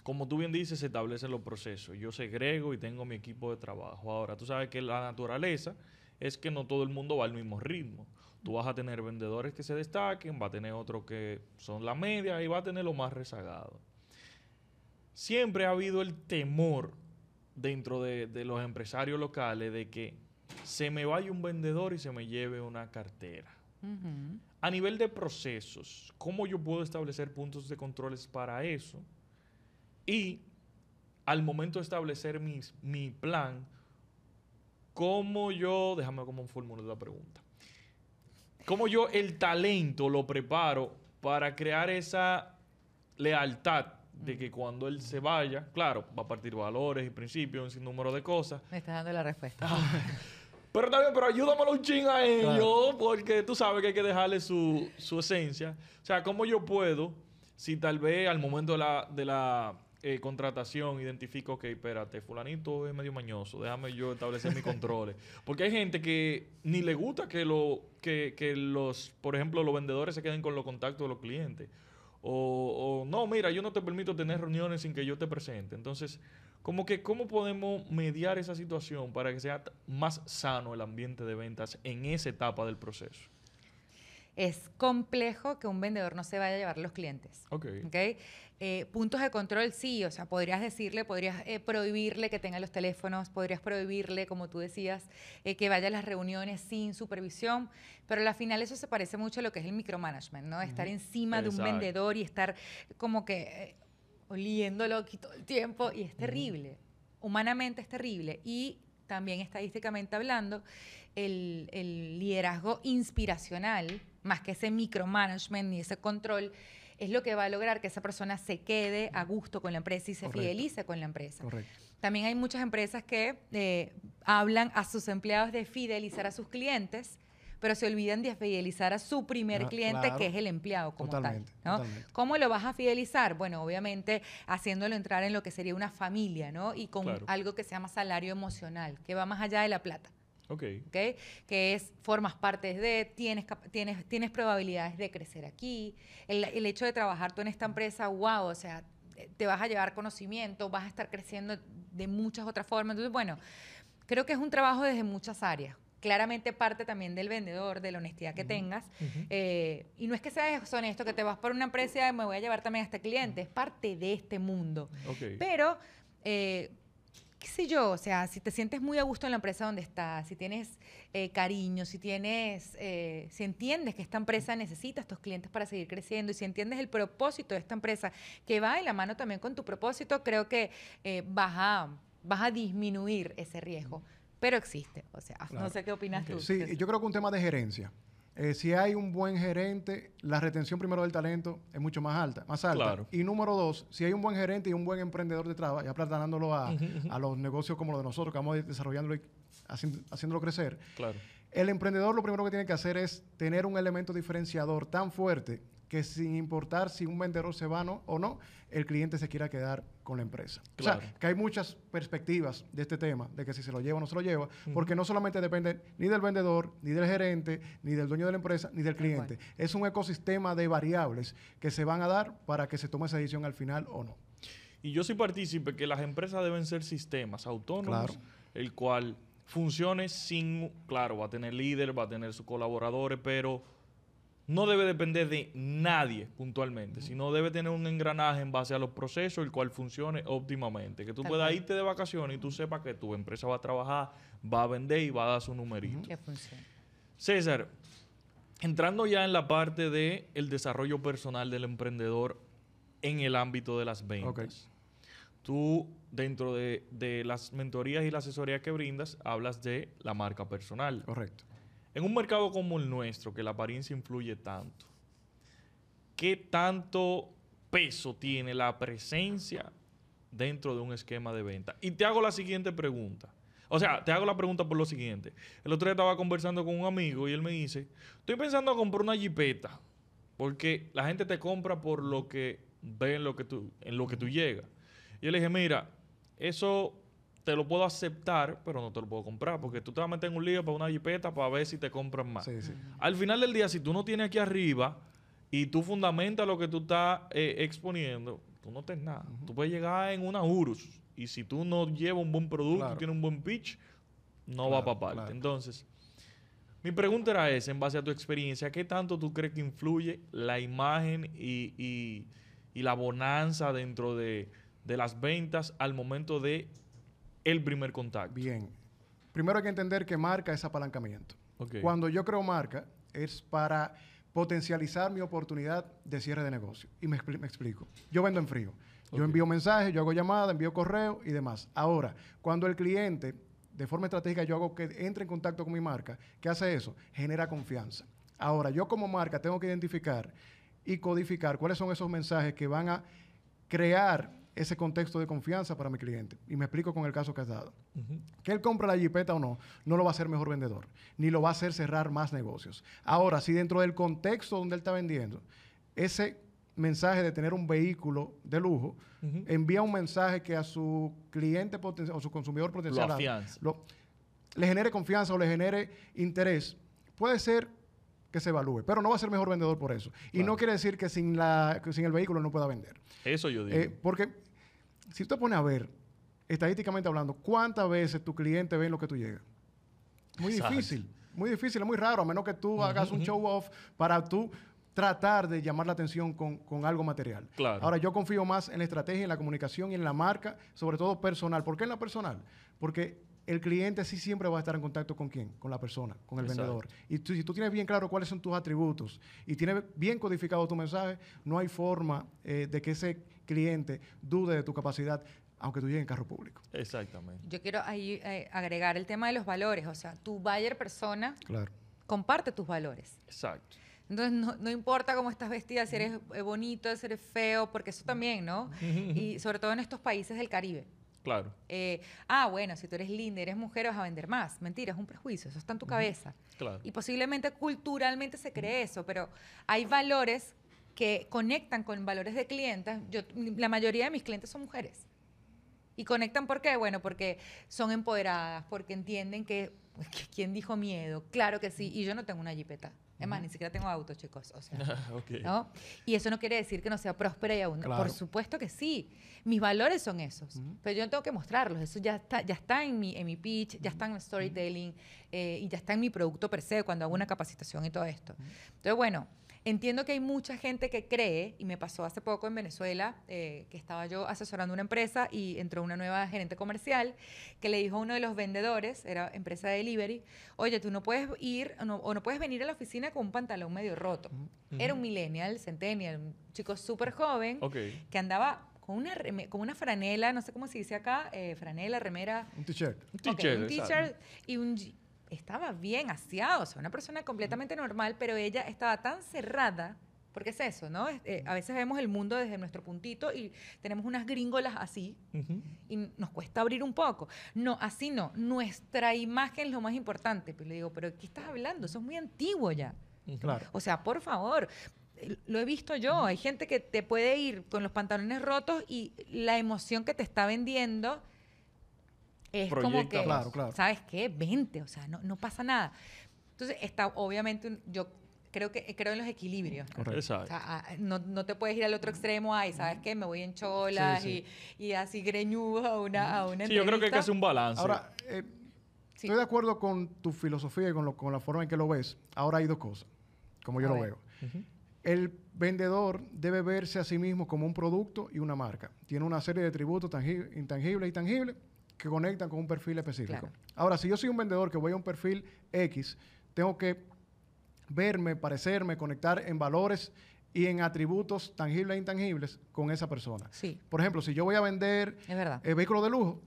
[SPEAKER 1] como tú bien dices, se establecen los procesos. Yo segrego y tengo mi equipo de trabajo. Ahora, tú sabes que la naturaleza es que no todo el mundo va al mismo ritmo. Tú vas a tener vendedores que se destaquen, va a tener otros que son la media y va a tener lo más rezagado. Siempre ha habido el temor dentro de, de los empresarios locales de que se me vaya un vendedor y se me lleve una cartera. A nivel de procesos, ¿cómo yo puedo establecer puntos de controles para eso? Y al momento de establecer mi plan, ¿cómo yo, déjame como formular la pregunta, cómo yo el talento lo preparo para crear esa lealtad de que cuando él se vaya, claro, va a partir valores y principios, un sinnúmero de cosas.
[SPEAKER 2] Me estás dando la respuesta.
[SPEAKER 1] Pero también, pero ayúdamelo un ching a ellos, porque tú sabes que hay que dejarle su, esencia. O sea, ¿cómo yo puedo, si tal vez al momento de la, de la eh, contratación identifico que, espérate, fulanito es medio mañoso, déjame yo establecer mis controles. Porque hay gente que ni le gusta que, lo, que, que los, por ejemplo, los vendedores se queden con los contactos de los clientes. O, o no, mira, yo no te permito tener reuniones sin que yo te presente. Entonces, como que, ¿cómo podemos mediar esa situación para que sea más sano el ambiente de ventas en esa etapa del proceso?
[SPEAKER 2] Es complejo que un vendedor no se vaya a llevar los clientes. Ok. ¿okay? Eh, puntos de control, sí, o sea, podrías decirle, podrías eh, prohibirle que tenga los teléfonos, podrías prohibirle, como tú decías, eh, que vaya a las reuniones sin supervisión, pero al final eso se parece mucho a lo que es el micromanagement, ¿no? Estar encima de un vendedor y estar como que oliéndolo aquí todo el tiempo y es terrible. Humanamente es terrible. Y también estadísticamente hablando, el, liderazgo inspiracional, más que ese micromanagement ni ese control, es lo que va a lograr que esa persona se quede a gusto con la empresa y se fidelice con la empresa. También hay muchas empresas que eh, hablan a sus empleados de fidelizar a sus clientes pero se olvidan de fidelizar a su primer ah, cliente, que es el empleado como tal. ¿Cómo lo vas a fidelizar? Bueno, obviamente haciéndolo entrar en lo que sería una familia, ¿no? Y con algo que se llama salario emocional, que va más allá de la plata. Ok. ¿Okay? Que es, formas parte de, tienes, tienes, tienes probabilidades de crecer aquí. El, el hecho de trabajar tú en esta empresa, wow, o sea, te vas a llevar conocimiento, vas a estar creciendo de muchas otras formas. Entonces, bueno, creo que es un trabajo desde muchas áreas claramente parte también del vendedor, de la honestidad que tengas. Eh, y no es que seas honesto, que te vas por una empresa y me voy a llevar también a este cliente, es parte de este mundo. Pero, eh, qué sé yo, o sea, si te sientes muy a gusto en la empresa donde estás, si tienes eh, cariño, si tienes, si entiendes que esta empresa necesita estos clientes para seguir creciendo y si entiendes el propósito de esta empresa, que va en la mano también con tu propósito, creo que vas a vas a disminuir ese riesgo pero existe. O sea, no sé qué opinas tú.
[SPEAKER 3] Sí, yo creo que un tema de gerencia. Eh, si hay un buen gerente, la retención primero del talento es mucho más alta, más alta. Y número dos, si hay un buen gerente y un buen emprendedor detrás, ya platándolo a, a los negocios como los de nosotros, que vamos desarrollándolo y haciéndolo crecer. Claro. El emprendedor lo primero que tiene que hacer es tener un elemento diferenciador tan fuerte que sin importar si un vendedor se va o no, el cliente se quiera quedar con la empresa. O sea, que hay muchas perspectivas de este tema, de que si se lo lleva o no se lo lleva, porque no solamente depende ni del vendedor, ni del gerente, ni del dueño de la empresa, ni del cliente. Es un ecosistema de variables que se van a dar para que se tome esa decisión al final o no.
[SPEAKER 1] Y yo sí partícipe que las empresas deben ser sistemas autónomos, el cual funcione sin, claro, va a tener líder, va a tener sus colaboradores, pero no debe depender de nadie puntualmente, sino debe tener un engranaje en base a los procesos, el cual funcione óptimamente. Que tú puedas irte de vacaciones y tú sepas que tu empresa va a trabajar, va a vender y va a dar su numerito. Que funcione. César, entrando ya en la parte del el desarrollo personal del emprendedor en el ámbito de las ventas. Tú, dentro de, de las mentorías y la asesoría que brindas, hablas de la marca personal.
[SPEAKER 3] Correcto.
[SPEAKER 1] En un mercado como el nuestro, que la apariencia influye tanto, ¿qué tanto peso tiene la presencia dentro de un esquema de venta? Y te hago la siguiente pregunta. O sea, te hago la pregunta por lo siguiente. El otro día estaba conversando con un amigo y él me dice, estoy pensando en comprar una jipeta, porque la gente te compra por lo que ve en lo que tú, en lo que tú llegas. Y yo le dije, mira, eso te lo puedo aceptar, pero no te lo puedo comprar, porque tú te vas a meter en un lío para una jipeta para ver si te compran más. Al final del día, si tú no tienes aquí arriba y tú fundamentas lo que tú estás eh, exponiendo, tú no tienes nada. Tú puedes llegar en una Urus y si tú no llevas un buen producto, tienes un buen pitch, no va para parte. Entonces, mi pregunta era esa, en base a tu experiencia, ¿qué tanto tú crees que influye la imagen y, la bonanza dentro de, de las ventas al momento de el primer contacto?
[SPEAKER 3] Bien. Primero hay que entender que marca es apalancamiento. Cuando yo creo marca es para potencializar mi oportunidad de cierre de negocio. Y me, explico. Yo vendo en frío. Yo envío mensajes, yo hago llamadas, envío correo y demás. Ahora, cuando el cliente, de forma estratégica, yo hago que entre en contacto con mi marca, ¿qué hace eso? Genera confianza. Ahora, yo como marca tengo que identificar y codificar cuáles son esos mensajes que van a crear ese contexto de confianza para mi cliente. Y me explico con el caso que has dado. Que él compra la jipeta o no, no lo va a hacer mejor vendedor, ni lo va a hacer cerrar más negocios. Ahora, si dentro del contexto donde él está vendiendo, ese mensaje de tener un vehículo de lujo, envía un mensaje que a su cliente potencial o su consumidor potencial le genere confianza o le genere interés, puede ser que se evalúe, pero no va a ser mejor vendedor por eso. Y no quiere decir que sin, la, sin el vehículo no pueda vender.
[SPEAKER 1] Eso yo digo.
[SPEAKER 3] Eh, porque si tú te pones a ver, estadísticamente hablando, ¿cuántas veces tu cliente ve lo que tú llegas? Muy difícil, muy difícil, es muy raro, a menos que tú hagas un show off para tú tratar de llamar la atención con, algo material. Ahora, yo confío más en la estrategia, en la comunicación y en la marca, sobre todo personal. ¿Por qué en la personal? Porque el cliente sí siempre va a estar en contacto con quién, con la persona, con el vendedor. Y si tú tienes bien claro cuáles son tus atributos y tienes bien codificado tu mensaje, no hay forma eh, de que ese cliente dude de tu capacidad aunque tú llegues en carro público.
[SPEAKER 1] Exactamente.
[SPEAKER 2] Yo quiero ahí eh, agregar el tema de los valores, o sea, tu buyer persona comparte tus valores.
[SPEAKER 1] Exacto.
[SPEAKER 2] Entonces, no, no, importa cómo estás vestida, si eres eh, bonito, si eres feo, porque eso también, ¿no? y sobre todo en estos países del Caribe.
[SPEAKER 1] Claro.
[SPEAKER 2] Eh, ah, bueno, si tú eres linda, eres mujer, vas a vender más. Mentira, es un prejuicio, eso está en tu cabeza.
[SPEAKER 1] Claro.
[SPEAKER 2] Y posiblemente culturalmente se cree eso, pero hay valores que conectan con valores de clientes. Yo, la mayoría de mis clientes son mujeres. Y conectan ¿por qué? Bueno, porque son empoderadas, porque entienden que, ¿quién dijo miedo? Claro que sí, y yo no tengo una jipeta. Es más, ni siquiera tengo auto, chicos. O sea, ¿no? Y eso no quiere decir que no sea próspera y aún. Por supuesto que sí. Mis valores son esos. Pero yo no tengo que mostrarlos. Eso ya está, ya está en, mi, en mi pitch, ya está en mi storytelling eh, y ya está en mi producto per se cuando hago una capacitación y todo esto. Entonces, bueno, Entiendo que hay mucha gente que cree, y me pasó hace poco en Venezuela, eh, que estaba yo asesorando una empresa y entró una nueva gerente comercial que le dijo a uno de los vendedores, era empresa de delivery, oye, tú no puedes ir o no puedes venir a la oficina con un pantalón medio roto. Era un millennial, centennial, un chico súper joven que andaba con una, con una franela, no sé cómo se dice acá, eh, franela, remera.
[SPEAKER 3] Un t-shirt.
[SPEAKER 1] Un t-shirt.
[SPEAKER 2] un t-shirt y un estaba bien aseado, o sea, una persona completamente normal, pero ella estaba tan cerrada, porque es eso, ¿no? Eh, a veces vemos el mundo desde nuestro puntito y tenemos unas gringolas así y nos cuesta abrir un poco. No, así no. Nuestra imagen es lo más importante. Pues le digo, pero ¿qué estás hablando? Eso es muy antiguo ya.
[SPEAKER 3] Claro.
[SPEAKER 2] O sea, por favor, lo he visto yo. Hay gente que te puede ir con los pantalones rotos y la emoción que te está vendiendo es como que, ¿sabes qué? Vente, o sea, no, no pasa nada. Entonces, está obviamente, yo creo que creo en los equilibrios.
[SPEAKER 1] Correcto. O sea,
[SPEAKER 2] ah, no, no, te puedes ir al otro extremo, ay, ¿sabes qué? Me voy en cholas Y, y, así greñudo a una, a una
[SPEAKER 1] Sí, yo creo que hay que hacer un balance.
[SPEAKER 3] Ahora, eh, estoy de acuerdo con tu filosofía y con, lo, con la forma en que lo ves. Ahora hay dos cosas, como yo lo veo. El vendedor debe verse a sí mismo como un producto y una marca. Tiene una serie de tributos intangibles y tangibles que conectan con un perfil específico. Ahora, si yo soy un vendedor que voy a un perfil X, tengo que verme, parecerme, conectar en valores y en atributos tangibles e intangibles con esa persona.
[SPEAKER 2] Sí.
[SPEAKER 3] Por ejemplo, si yo voy a vender
[SPEAKER 2] es
[SPEAKER 3] vehículos de lujo,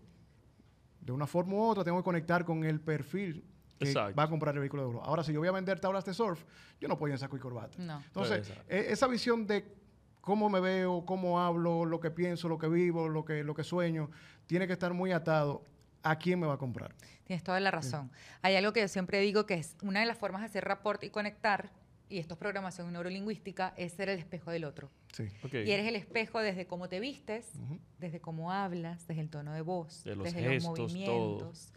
[SPEAKER 3] de una forma u otra tengo que conectar con el perfil que va a comprar el vehículo de lujo. Ahora, si yo voy a vender tablas de surf, yo no puedo ir en saco y corbata. Entonces, e, esa visión de cómo me veo, cómo hablo, lo que pienso, lo que vivo, lo que, lo que sueño, tiene que estar muy atado a quién me va a comprar.
[SPEAKER 2] Tienes toda la razón. Hay algo que yo siempre digo que es una de las formas de hacer rapport y conectar, y esto es programación neurolingüística, es ser el espejo del otro.
[SPEAKER 3] Sí.
[SPEAKER 2] Y eres el espejo desde cómo te vistes, desde cómo hablas, desde el tono de voz, desde los movimientos.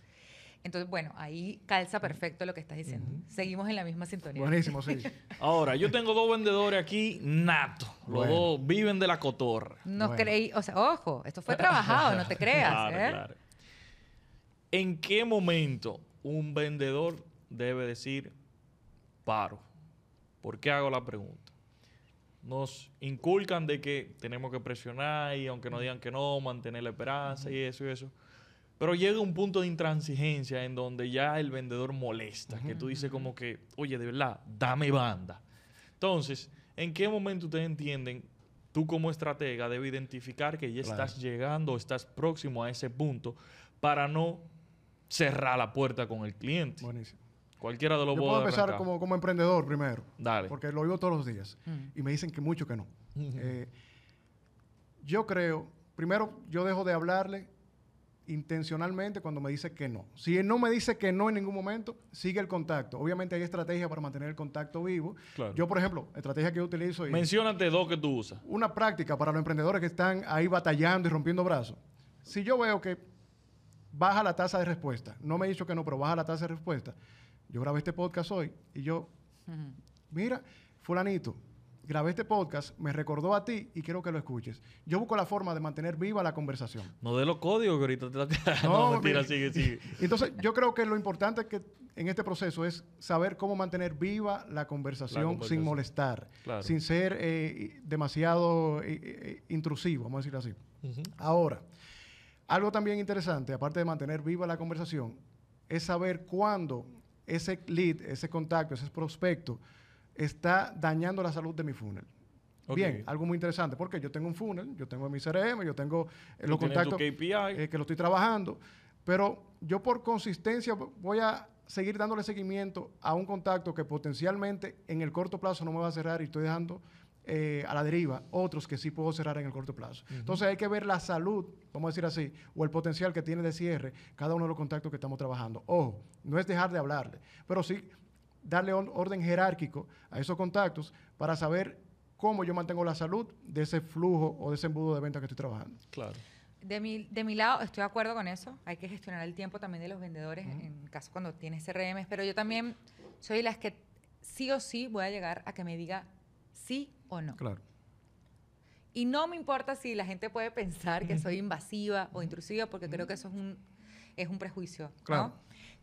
[SPEAKER 2] Entonces, bueno, ahí calza perfecto lo que estás diciendo. Seguimos en la misma sintonía.
[SPEAKER 3] Buenísimo, sí.
[SPEAKER 1] Ahora, yo tengo dos vendedores aquí nato. Los dos viven de la cotorra.
[SPEAKER 2] No creí, o sea, ojo, esto fue trabajado, no te creas. ¿eh? claro.
[SPEAKER 1] ¿En qué momento un vendedor debe decir paro? ¿Por qué hago la pregunta? Nos inculcan de que tenemos que presionar y aunque nos digan que no, mantener la esperanza y eso y eso. Pero llega un punto de intransigencia en donde ya el vendedor molesta, que tú dices como que, oye, de verdad, dame banda. Entonces, ¿en qué momento ustedes entienden, tú como estratega debes identificar que ya estás llegando o estás próximo a ese punto para no cerrar la puerta con el cliente.
[SPEAKER 3] Buenísimo.
[SPEAKER 1] Cualquiera de los
[SPEAKER 3] Yo puedo empezar como, como, emprendedor primero.
[SPEAKER 1] Dale.
[SPEAKER 3] Porque lo oigo todos los días. Y me dicen que mucho que no. Eh, yo creo, primero, yo dejo de hablarle intencionalmente cuando me dice que no. Si él no me dice que no en ningún momento, sigue el contacto. Obviamente hay estrategias para mantener el contacto vivo. Yo, por ejemplo, estrategia que yo utilizo...
[SPEAKER 1] Menciónate dos que tú usas.
[SPEAKER 3] Una práctica para los emprendedores que están ahí batallando y rompiendo brazos. Si yo veo que baja la tasa de respuesta. No me he dicho que no, pero baja la tasa de respuesta. Yo grabé este podcast hoy y yo, mira, fulanito, grabé este podcast, me recordó a ti y quiero que lo escuches. Yo busco la forma de mantener viva la conversación.
[SPEAKER 1] No de los códigos que ahorita te No, no mentira, sigue, sigue.
[SPEAKER 3] Entonces, yo creo que lo importante que en este proceso es saber cómo mantener viva la conversación, sin molestar, sin ser eh, demasiado eh, eh, intrusivo, vamos a decirlo así. Ahora, algo también interesante, aparte de mantener viva la conversación, es saber cuándo ese lead, ese contacto, ese prospecto está dañando la salud de mi funnel. Bien, algo muy interesante, porque yo tengo un funnel, yo tengo mi CRM, yo tengo eh, los contactos eh, que lo estoy trabajando, pero yo por consistencia voy a seguir dándole seguimiento a un contacto que potencialmente en el corto plazo no me va a cerrar y estoy dejando eh, a la deriva, otros que sí puedo cerrar en el corto plazo. Entonces hay que ver la salud, vamos a decir así, o el potencial que tiene de cierre cada uno de los contactos que estamos trabajando. Ojo, no es dejar de hablarle, pero sí darle orden jerárquico a esos contactos para saber cómo yo mantengo la salud de ese flujo o de ese embudo de venta que estoy trabajando.
[SPEAKER 1] Claro.
[SPEAKER 2] De mi, de mi lado, estoy de acuerdo con eso. Hay que gestionar el tiempo también de los vendedores, en caso cuando tienes CRM, pero yo también soy las que sí o sí voy a llegar a que me diga sí o no.
[SPEAKER 3] Claro.
[SPEAKER 2] Y no me importa si la gente puede pensar que soy invasiva o intrusiva, porque creo que eso es un, es un prejuicio. Claro.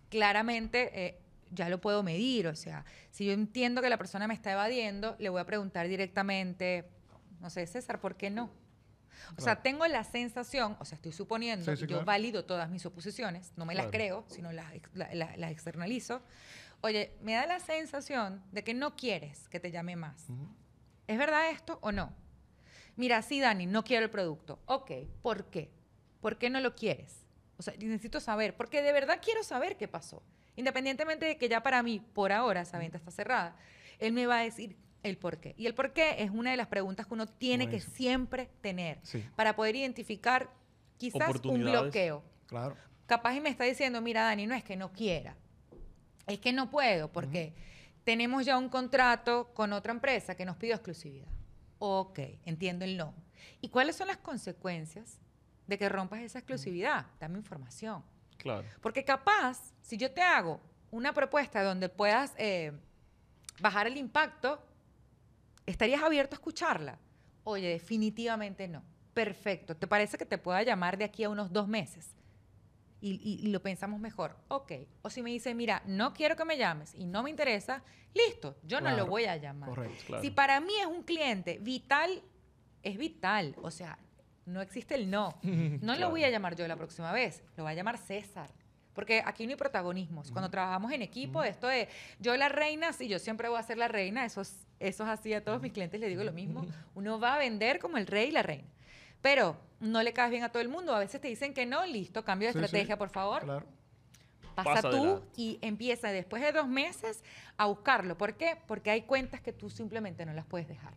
[SPEAKER 2] Claramente eh, ya lo puedo medir. O sea, si yo entiendo que la persona me está evadiendo, le voy a preguntar directamente, no sé, César, ¿por qué no? O sea, tengo la sensación, o sea, estoy suponiendo, yo valido todas mis oposiciones, no me las creo, sino las, las, externalizo. Oye, me da la sensación de que no quieres que te llame más. ¿Es verdad esto o no? Mira, sí, Dani, no quiero el producto. Ok, ¿por qué? ¿Por qué no lo quieres? O sea, necesito saber, porque de verdad quiero saber qué pasó. Independientemente de que ya para mí, por ahora, esa venta está cerrada, él me va a decir el por qué. Y el por qué es una de las preguntas que uno tiene que siempre tener para poder identificar quizás un bloqueo.
[SPEAKER 3] Claro.
[SPEAKER 2] Capaz y me está diciendo, mira, Dani, no es que no quiera, es que no puedo, porque tenemos ya un contrato con otra empresa que nos pidió exclusividad. Ok, entiendo el no. ¿Y cuáles son las consecuencias de que rompas esa exclusividad? Dame información.
[SPEAKER 1] Claro.
[SPEAKER 2] Porque capaz, si yo te hago una propuesta donde puedas eh, bajar el impacto, ¿estarías abierto a escucharla? Oye, definitivamente no. Perfecto. ¿Te parece que te pueda llamar de aquí a unos dos meses? y, lo pensamos mejor. Ok. O si me dice, mira, no quiero que me llames y no me interesa, listo, yo no lo voy a llamar. Correcto, Si para mí es un cliente vital, es vital. O sea, no existe el no. No lo voy a llamar yo la próxima vez, lo va a llamar César. Porque aquí no hay protagonismos. Cuando trabajamos en equipo, esto de yo la reina, sí, yo siempre voy a ser la reina, eso es, eso es así a todos mis clientes, les digo lo mismo. Uno va a vender como el rey y la reina. Pero no le caes bien a todo el mundo. A veces te dicen que no, listo, cambio de estrategia, por favor. Claro. Pasa, tú y empieza después de dos meses a buscarlo. ¿Por qué? Porque hay cuentas que tú simplemente no las puedes dejar.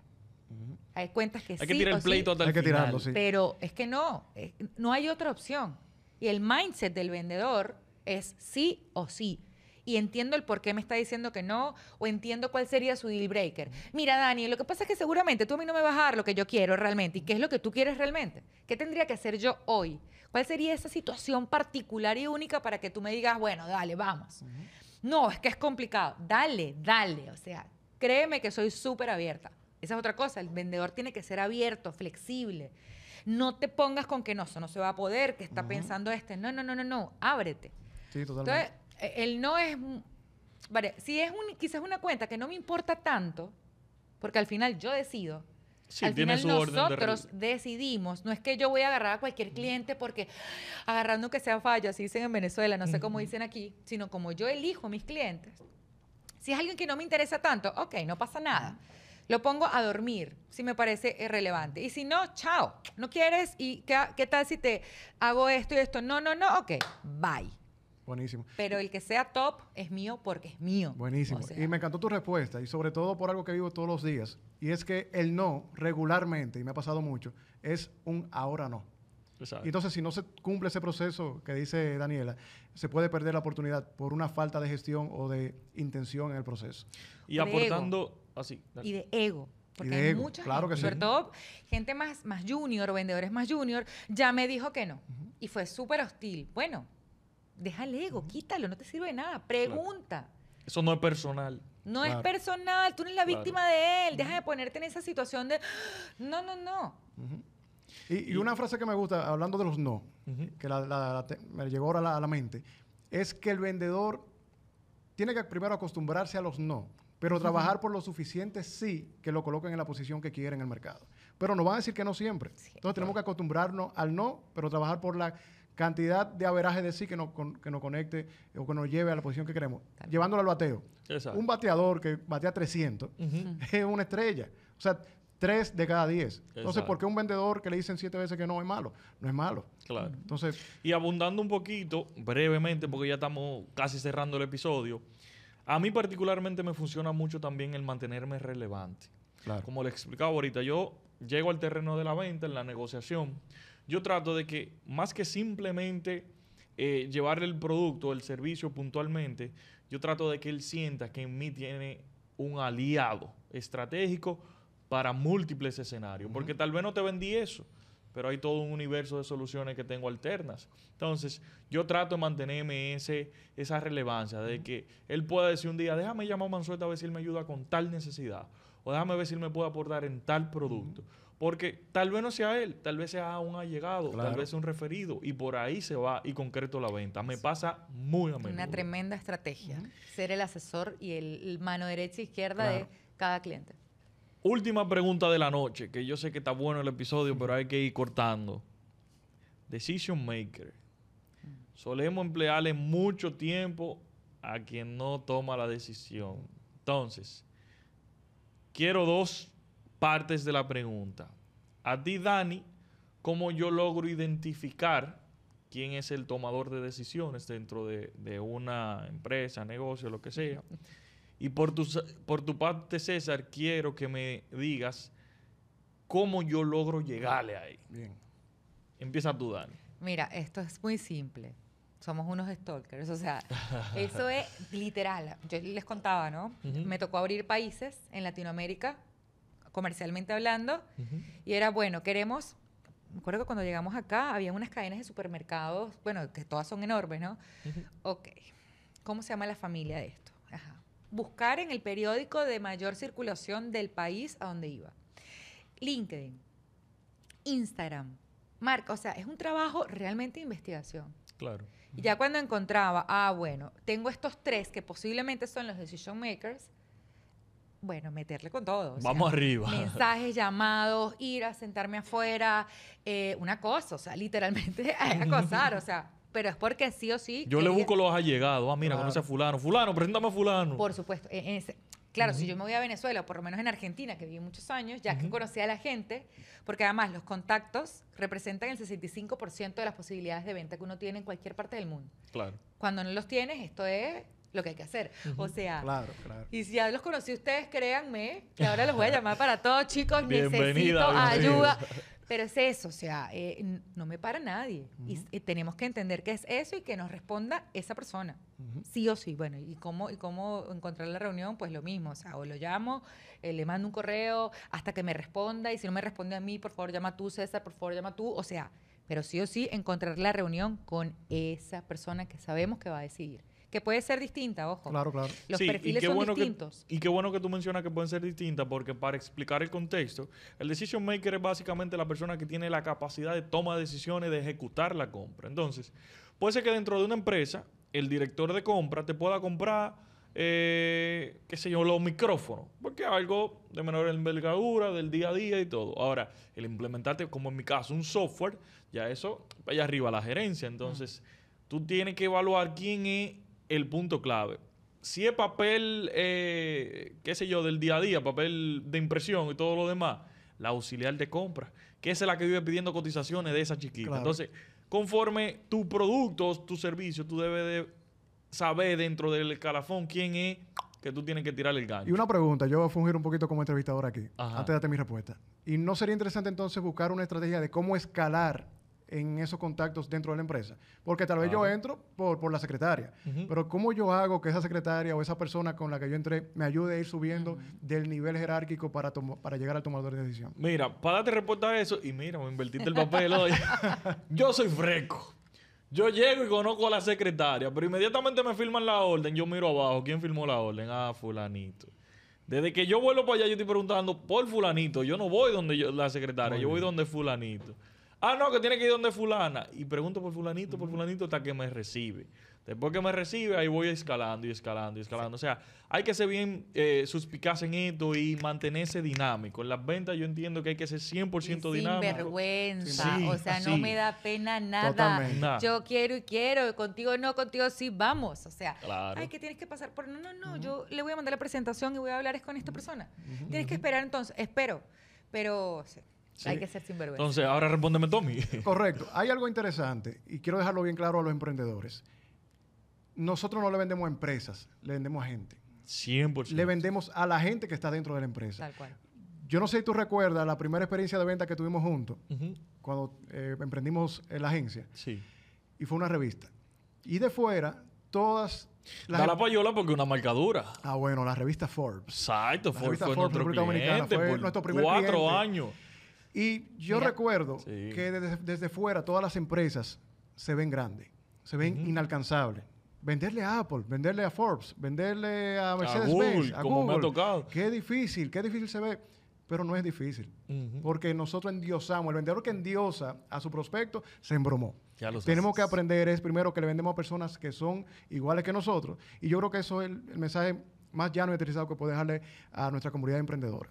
[SPEAKER 2] Hay cuentas que sí.
[SPEAKER 1] Hay que tirar el pleito hasta el
[SPEAKER 2] Hay que tirarlo, sí. Pero es que no, eh, no hay otra opción. Y el mindset del vendedor es sí o sí y entiendo el por qué me está diciendo que no o entiendo cuál sería su deal breaker. Mira, Dani, lo que pasa es que seguramente tú a mí no me vas a dar lo que yo quiero realmente. ¿Y qué es lo que tú quieres realmente? ¿Qué tendría que hacer yo hoy? ¿Cuál sería esa situación particular y única para que tú me digas, bueno, dale, vamos? No, es que es complicado. Dale, dale. O sea, créeme que soy súper abierta. Esa es otra cosa. El vendedor tiene que ser abierto, flexible. No te pongas con que no, eso no se va a poder, que está pensando este. No, no, no, no, no. Ábrete.
[SPEAKER 3] Sí, totalmente.
[SPEAKER 2] Eh, el no es... Vale, si es un, quizás una cuenta que no me importa tanto, porque al final yo decido, al final nosotros decidimos, no es que yo voy a agarrar a cualquier cliente porque agarrando que sea fallo, así dicen en Venezuela, no sé cómo dicen aquí, sino como yo elijo mis clientes. Si es alguien que no me interesa tanto, ok, no pasa nada. Lo pongo a dormir, si me parece irrelevante. Y si no, chao, no quieres y qué, qué tal si te hago esto y esto. No, no, no, ok, bye.
[SPEAKER 3] Buenísimo.
[SPEAKER 2] Pero el que sea top es mío porque es mío.
[SPEAKER 3] Buenísimo. y me encantó tu respuesta y sobre todo por algo que vivo todos los días. Y es que el no regularmente, y me ha pasado mucho, es un ahora no. Exacto. Y entonces si no se cumple ese proceso que dice Daniela, se puede perder la oportunidad por una falta de gestión o de intención en el proceso.
[SPEAKER 1] Y aportando así.
[SPEAKER 2] Y de ego. Porque hay mucha claro gente, que sobre todo gente más, más junior o vendedores más junior, ya me dijo que no. Y fue súper hostil. Bueno, deja el ego, quítalo, no te sirve de nada. Pregunta.
[SPEAKER 1] Eso no es personal.
[SPEAKER 2] No es personal, tú no eres la víctima de él. Deja de ponerte en esa situación de. No, no, no.
[SPEAKER 3] y, una frase que me gusta, hablando de los no, que me llegó ahora a la, mente, es que el vendedor tiene que primero acostumbrarse a los no, pero trabajar por lo suficiente sí que lo coloquen en la posición que quiere en el mercado. Pero nos van a decir que no siempre. Entonces tenemos que acostumbrarnos al no, pero trabajar por la cantidad de averaje de sí que nos, que nos conecte o que nos lleve a la posición que queremos, llevándolo al bateo. Un bateador que batea 300 es una estrella. O sea, 3 de cada 10. Entonces, ¿por qué un vendedor que le dicen 7 veces que no es malo? No es malo.
[SPEAKER 1] Claro. Entonces, y abundando un poquito, brevemente, porque ya estamos casi cerrando el episodio, a mí particularmente me funciona mucho también el mantenerme relevante. Claro. Como le explicaba ahorita, yo llego al terreno de la venta, en la negociación, yo trato de que más que simplemente eh, llevarle el producto, el servicio puntualmente, yo trato de que él sienta que en mí tiene un aliado estratégico para múltiples escenarios, porque tal vez no te vendí eso, pero hay todo un universo de soluciones que tengo alternas. Entonces, yo trato de mantenerme ese, esa relevancia de que él pueda decir un día, déjame llamar a Mansueta a ver si él me ayuda con tal necesidad, o déjame ver si él me puede aportar en tal producto. Porque tal vez no sea él, tal vez sea un allegado, tal vez sea un referido, y por ahí se va y concreto la venta. Me pasa muy a menudo.
[SPEAKER 2] Una tremenda estrategia. Ser el asesor y el, mano derecha e izquierda de cada cliente.
[SPEAKER 1] Última pregunta de la noche, que yo sé que está bueno el episodio, pero hay que ir cortando. Decision maker. Solemos emplearle mucho tiempo a quien no toma la decisión. Entonces, quiero dos partes de la pregunta. A ti, Dani, ¿cómo yo logro identificar quién es el tomador de decisiones dentro de, una empresa, negocio, lo que sea? Y por tu, por tu parte, César, quiero que me digas cómo yo logro llegarle ahí. Bien. Empieza tú, Dani.
[SPEAKER 2] Mira, esto es muy simple. Somos unos stalkers, o sea, eso es literal. Yo les contaba, ¿no? Me tocó abrir países en Latinoamérica comercialmente hablando, y era, bueno, queremos, me acuerdo que cuando llegamos acá había unas cadenas de supermercados, bueno, que todas son enormes, ¿no? Ok, ¿cómo se llama la familia de esto? Buscar en el periódico de mayor circulación del país a donde iba. LinkedIn, Instagram, marca, o sea, es un trabajo realmente de investigación.
[SPEAKER 1] Claro.
[SPEAKER 2] Y ya cuando encontraba, ah, bueno, tengo estos tres que posiblemente son los decision makers, bueno, meterle con todo.
[SPEAKER 1] Vamos arriba.
[SPEAKER 2] Mensajes, llamados, ir a sentarme afuera, eh, una cosa, o sea, literalmente acosar, o sea, pero es porque sí o sí.
[SPEAKER 1] Yo le busco los allegados. Ah, mira, conoce a fulano. Fulano, preséntame a fulano.
[SPEAKER 2] Por supuesto. E, claro, si yo me voy a Venezuela, o por lo menos en Argentina, que viví muchos años, ya que conocí a la gente, porque además los contactos representan el 65% de las posibilidades de venta que uno tiene en cualquier parte del mundo.
[SPEAKER 1] Claro.
[SPEAKER 2] Cuando no los tienes, esto es lo que hay que hacer. O sea,
[SPEAKER 3] claro, claro.
[SPEAKER 2] y si ya los conocí ustedes, créanme, que ahora los voy a llamar para todos, chicos, necesito ayuda. Pero es eso, o sea, eh, no me para nadie. y, tenemos que entender que es eso y que nos responda esa persona. Sí o sí. Bueno, ¿y cómo, ¿y cómo encontrar la reunión? Pues lo mismo, o sea, o lo llamo, eh, le mando un correo hasta que me responda y si no me responde a mí, por favor llama tú, César, por favor llama tú. O sea, pero sí o sí encontrar la reunión con esa persona que sabemos que va a decidir que puede ser distinta, ojo.
[SPEAKER 3] Claro, claro.
[SPEAKER 2] Los perfiles son distintos.
[SPEAKER 1] y qué bueno que tú mencionas que pueden ser distintas, porque para explicar el contexto, el decision maker es básicamente la persona que tiene la capacidad de toma de decisiones, de ejecutar la compra. Entonces, puede ser que dentro de una empresa, el director de compra te pueda comprar, eh, qué sé yo, los micrófonos, porque es algo de menor envergadura, del día a día y todo. Ahora, el implementarte, como en mi caso, un software, ya eso, vaya arriba la gerencia. Entonces, tú tienes que evaluar quién es el punto clave. Si es papel, eh, qué sé yo, del día a día, papel de impresión y todo lo demás, la auxiliar de compra, que es la que vive pidiendo cotizaciones de esa chiquita. Entonces, conforme tu producto, tu servicio, tú debes de saber dentro del calafón quién es que tú tienes que tirar el gancho.
[SPEAKER 3] Y una pregunta, yo voy a fungir un poquito como entrevistador aquí, antes de darte mi respuesta. ¿Y no sería interesante entonces buscar una estrategia de cómo escalar en esos contactos dentro de la empresa. Porque tal vez yo entro por, por la secretaria, pero ¿cómo yo hago que esa secretaria o esa persona con la que yo entré me ayude a ir subiendo del nivel jerárquico para, para llegar al tomador de decisión?
[SPEAKER 1] Mira, para darte respuesta a eso, y mira, me invertiste el papel hoy. yo soy fresco. Yo llego y conozco a la secretaria, pero inmediatamente me firman la orden, yo miro abajo, ¿quién firmó la orden? Ah, fulanito. Desde que yo vuelvo para allá, yo estoy preguntando por fulanito. Yo no voy donde yo, la secretaria, yo voy donde fulanito. Ah, no, que tiene que ir donde fulana. Y pregunto por fulanito, por fulanito, hasta que me recibe. Después que me recibe, ahí voy escalando y escalando y escalando. O sea, hay que ser bien eh, suspicaz en esto y mantenerse dinámico. En las ventas yo entiendo que hay que ser 100% dinámico.
[SPEAKER 2] Sin vergüenza. o sea, no me da pena nada. Yo quiero y quiero. Contigo no, contigo sí, vamos. O sea, ay, que tienes que pasar por... No, no, no. Yo le voy a mandar la presentación y voy a hablar con esta persona. Tienes que esperar entonces. Espero. Pero... Hay que ser sinvergüenza.
[SPEAKER 1] Entonces, ahora respóndeme, Tommy.
[SPEAKER 3] Correcto. Hay algo interesante y quiero dejarlo bien claro a los emprendedores. Nosotros no le vendemos a empresas, le vendemos a gente.
[SPEAKER 1] 100%.
[SPEAKER 3] Le vendemos a la gente que está dentro de la empresa.
[SPEAKER 2] Tal cual.
[SPEAKER 3] Yo no sé si tú recuerdas la primera experiencia de venta que tuvimos juntos, cuando eh, emprendimos en la agencia.
[SPEAKER 1] Sí.
[SPEAKER 3] Y fue una revista. Y de fuera, todas
[SPEAKER 1] las da la em- payola porque una marcadura.
[SPEAKER 3] Ah, bueno, la revista Forbes.
[SPEAKER 1] Exacto, Forbes fue nuestro cliente fue nuestro primer cuatro años.
[SPEAKER 3] Y yo recuerdo que desde, fuera todas las empresas se ven grandes, se ven inalcanzables. Venderle a Apple, venderle a Forbes, venderle a Mercedes-Benz, a, Google, me ha tocado. Qué difícil, qué difícil se ve. Pero no es difícil, porque nosotros endiosamos. El vendedor que endiosa a su prospecto se embromó. Tenemos que aprender es primero que le vendemos a personas que son iguales que nosotros. Y yo creo que eso es el, el mensaje más llano y aterrizado que puede dejarle a nuestra comunidad emprendedora.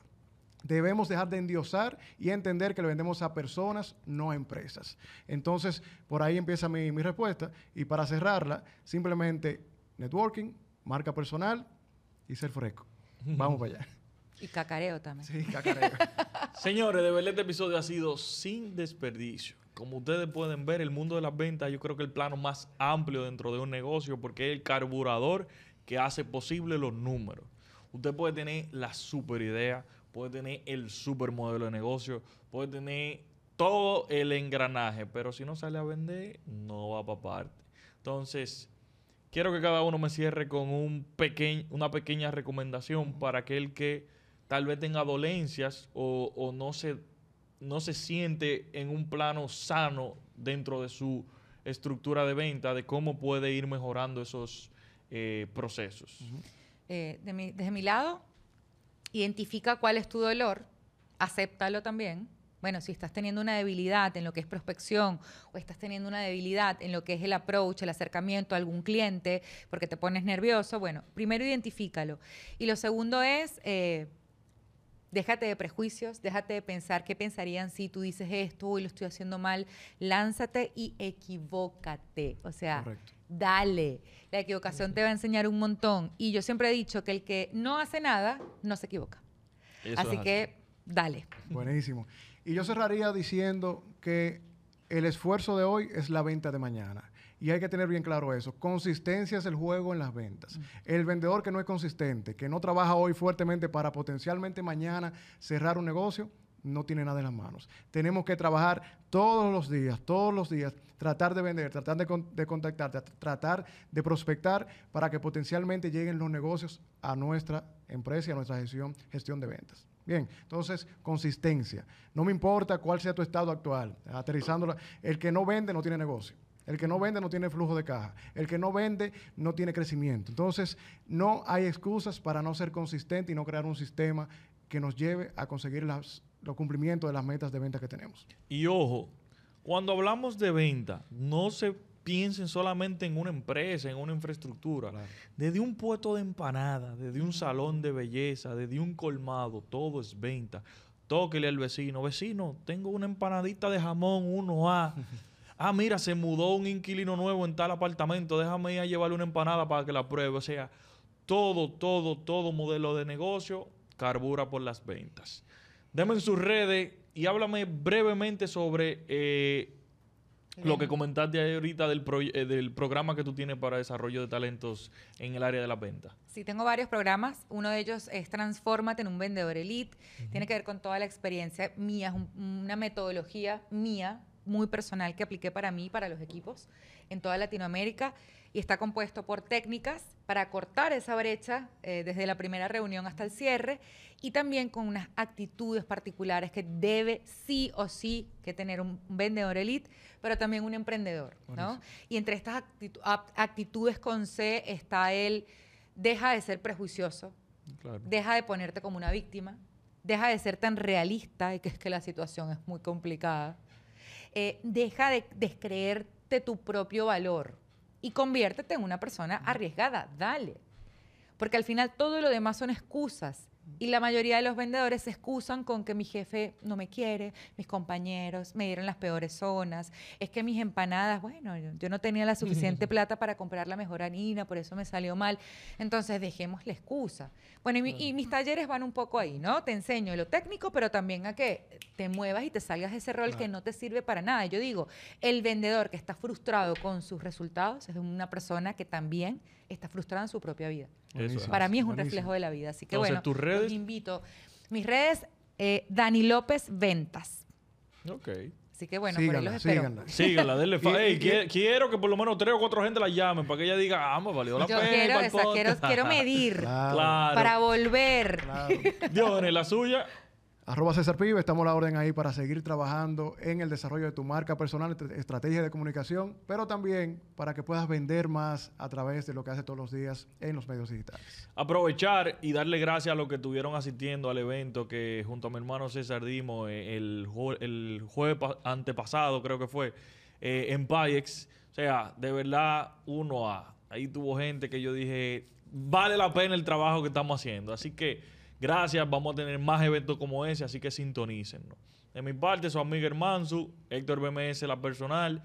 [SPEAKER 3] Debemos dejar de endiosar y entender que le vendemos a personas, no a empresas. Entonces, por ahí empieza mi, respuesta. Y para cerrarla, simplemente networking, marca personal y ser fresco. Vamos para allá.
[SPEAKER 2] Y cacareo también.
[SPEAKER 3] Sí, cacareo.
[SPEAKER 1] Señores, de verdad este episodio ha sido sin desperdicio. Como ustedes pueden ver, el mundo de las ventas yo creo que el plano más amplio dentro de un negocio porque es el carburador que hace posible los números. Usted puede tener la super idea, puede tener el super modelo de negocio, puede tener todo el engranaje, pero si no sale a vender, no va para parte. Entonces, quiero que cada uno me cierre con un una pequeña recomendación para aquel que tal vez tenga dolencias o, no, se, no se siente en un plano sano dentro de su estructura de venta, de cómo puede ir mejorando esos eh, procesos.
[SPEAKER 2] Eh, desde mi lado, identifica cuál es tu dolor, acéptalo también Bueno, si estás teniendo una debilidad en lo que es prospección o estás teniendo una debilidad en lo que es el approach, el acercamiento a algún cliente, porque te pones nervioso, bueno, primero identifícalo. Y lo segundo es... Eh, déjate de prejuicios, déjate de pensar qué pensarían si tú dices esto y lo estoy haciendo mal. Lánzate y equivócate. O sea, dale. La equivocación te va a enseñar un montón. Y yo siempre he dicho que el que no hace nada, no se equivoca. así que, dale.
[SPEAKER 3] Buenísimo. Y yo cerraría diciendo que el esfuerzo de hoy es la venta de mañana. Y hay que tener bien claro eso. Consistencia es el juego en las ventas. El vendedor que no es consistente, que no trabaja hoy fuertemente para potencialmente mañana cerrar un negocio, no tiene nada en las manos. Tenemos que trabajar todos los días, todos los días, tratar de vender, tratar de, de contactar, tratar de prospectar para que potencialmente lleguen los negocios a nuestra empresa y a nuestra gestión, gestión de ventas. Bien, entonces, consistencia. No me importa cuál sea tu estado actual, aterrizándola. El que no vende no tiene negocio. El que no vende no tiene flujo de caja. El que no vende no tiene crecimiento. Entonces, no hay excusas para no ser consistente y no crear un sistema que nos lleve a conseguir los cumplimientos de las metas de venta que tenemos.
[SPEAKER 1] Y ojo, cuando hablamos de venta, no se piensen solamente en una empresa, en una infraestructura. Desde un puesto de empanada, desde un salón de belleza, desde un colmado, todo es venta. Tóquele al vecino, vecino, tengo una empanadita de jamón 1A. ah, mira, se mudó un inquilino nuevo en tal apartamento, déjame ir a llevarle una empanada para que la pruebe. O sea, todo, todo, todo modelo de negocio carbura por las ventas. Deme en sus redes y háblame brevemente sobre eh, lo que comentaste ahorita del, eh, del programa que tú tienes para desarrollo de talentos en el área de la venta.
[SPEAKER 2] Sí, tengo varios programas. Uno de ellos es Transfórmate en un vendedor elite. Tiene que ver con toda la experiencia mía, una metodología mía muy personal que apliqué para mí para los equipos en toda Latinoamérica y está compuesto por técnicas para cortar esa brecha eh, desde la primera reunión hasta el cierre y también con unas actitudes particulares que debe sí o sí que tener un vendedor elite, pero también un emprendedor, ¿no? Y entre estas actitudes con C está el deja de ser prejuicioso, deja de ponerte como una víctima, deja de ser tan realista y que es que la situación es muy complicada eh, deja de descreerte tu propio valor y conviértete en una persona arriesgada. Dale. Porque al final todo lo demás son excusas. Y la mayoría de los vendedores se excusan con que mi jefe no me quiere, mis compañeros me dieron las peores zonas, es que mis empanadas, bueno, yo no tenía la suficiente plata para comprar la mejor harina, por eso me salió mal. Entonces dejemos la excusa. Bueno, y, mis talleres van un poco ahí, ¿no? Te enseño lo técnico, pero también a que te muevas y te salgas de ese rol que no te sirve para nada. Yo digo, el vendedor que está frustrado con sus resultados es una persona que también está frustrada en su propia vida. Para mí es un reflejo de la vida. Así que bueno, tus redes? invito. Mis redes, eh, Dani López Ventas.
[SPEAKER 1] Ok.
[SPEAKER 2] Así que bueno, por ahí los espero.
[SPEAKER 1] Síganla, síganla denle fa quiero, que por lo menos tres o cuatro gente la llamen para que ella diga, ah, me valió la
[SPEAKER 2] Yo
[SPEAKER 1] pena.
[SPEAKER 2] Quiero, esa, quiero, quiero, medir claro. para volver.
[SPEAKER 1] Claro. Dios, la suya.
[SPEAKER 3] Arroba César Pibe, estamos a la orden ahí para seguir trabajando en el desarrollo de tu marca personal, estrategia de comunicación, pero también para que puedas vender más a través de lo que hace todos los días en los medios digitales.
[SPEAKER 1] Aprovechar y darle gracias a los que estuvieron asistiendo al evento que junto a mi hermano César dimos eh, el, el jueves antepasado, creo que fue, eh, en Payex. O sea, de verdad, uno a. Ahí tuvo gente que yo dije, vale la pena el trabajo que estamos haciendo. Así que Gracias, vamos a tener más eventos como ese, así que sintonicen. De mi parte, su amigo Hermansu, Héctor BMS, la personal.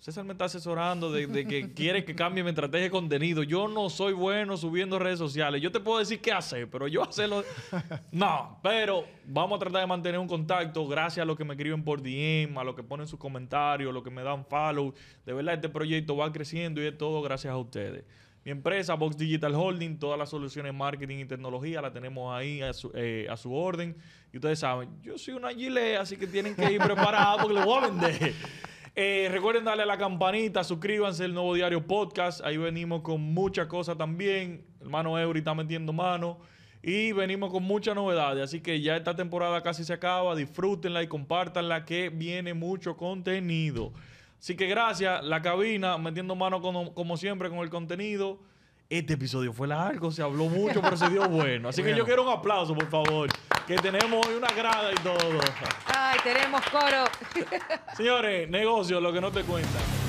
[SPEAKER 1] César me está asesorando de, que quiere que cambie mi estrategia de contenido. Yo no soy bueno subiendo redes sociales. Yo te puedo decir qué hacer, pero yo hacerlo. No, pero vamos a tratar de mantener un contacto gracias a los que me escriben por DM, a los que ponen sus comentarios, a los que me dan follow. De verdad, este proyecto va creciendo y es todo gracias a ustedes. Mi empresa, Box Digital Holding, todas las soluciones marketing y tecnología la tenemos ahí a su, eh, orden. Y ustedes saben, yo soy una gilet, así que tienen que ir preparados porque les voy a vender. Eh, recuerden darle a la campanita, suscríbanse al nuevo diario podcast. Ahí venimos con muchas cosas también. Hermano Eury está metiendo mano. Y venimos con muchas novedades. Así que ya esta temporada casi se acaba. Disfrútenla y compártanla que viene mucho contenido. Así que gracias, la cabina, metiendo mano como, siempre con el contenido. Este episodio fue largo, se habló mucho, pero se dio bueno. Así que yo quiero un aplauso, por favor. Que tenemos hoy una grada y todo.
[SPEAKER 2] Ay, tenemos coro.
[SPEAKER 1] Señores, negocio, lo que no te cuentan.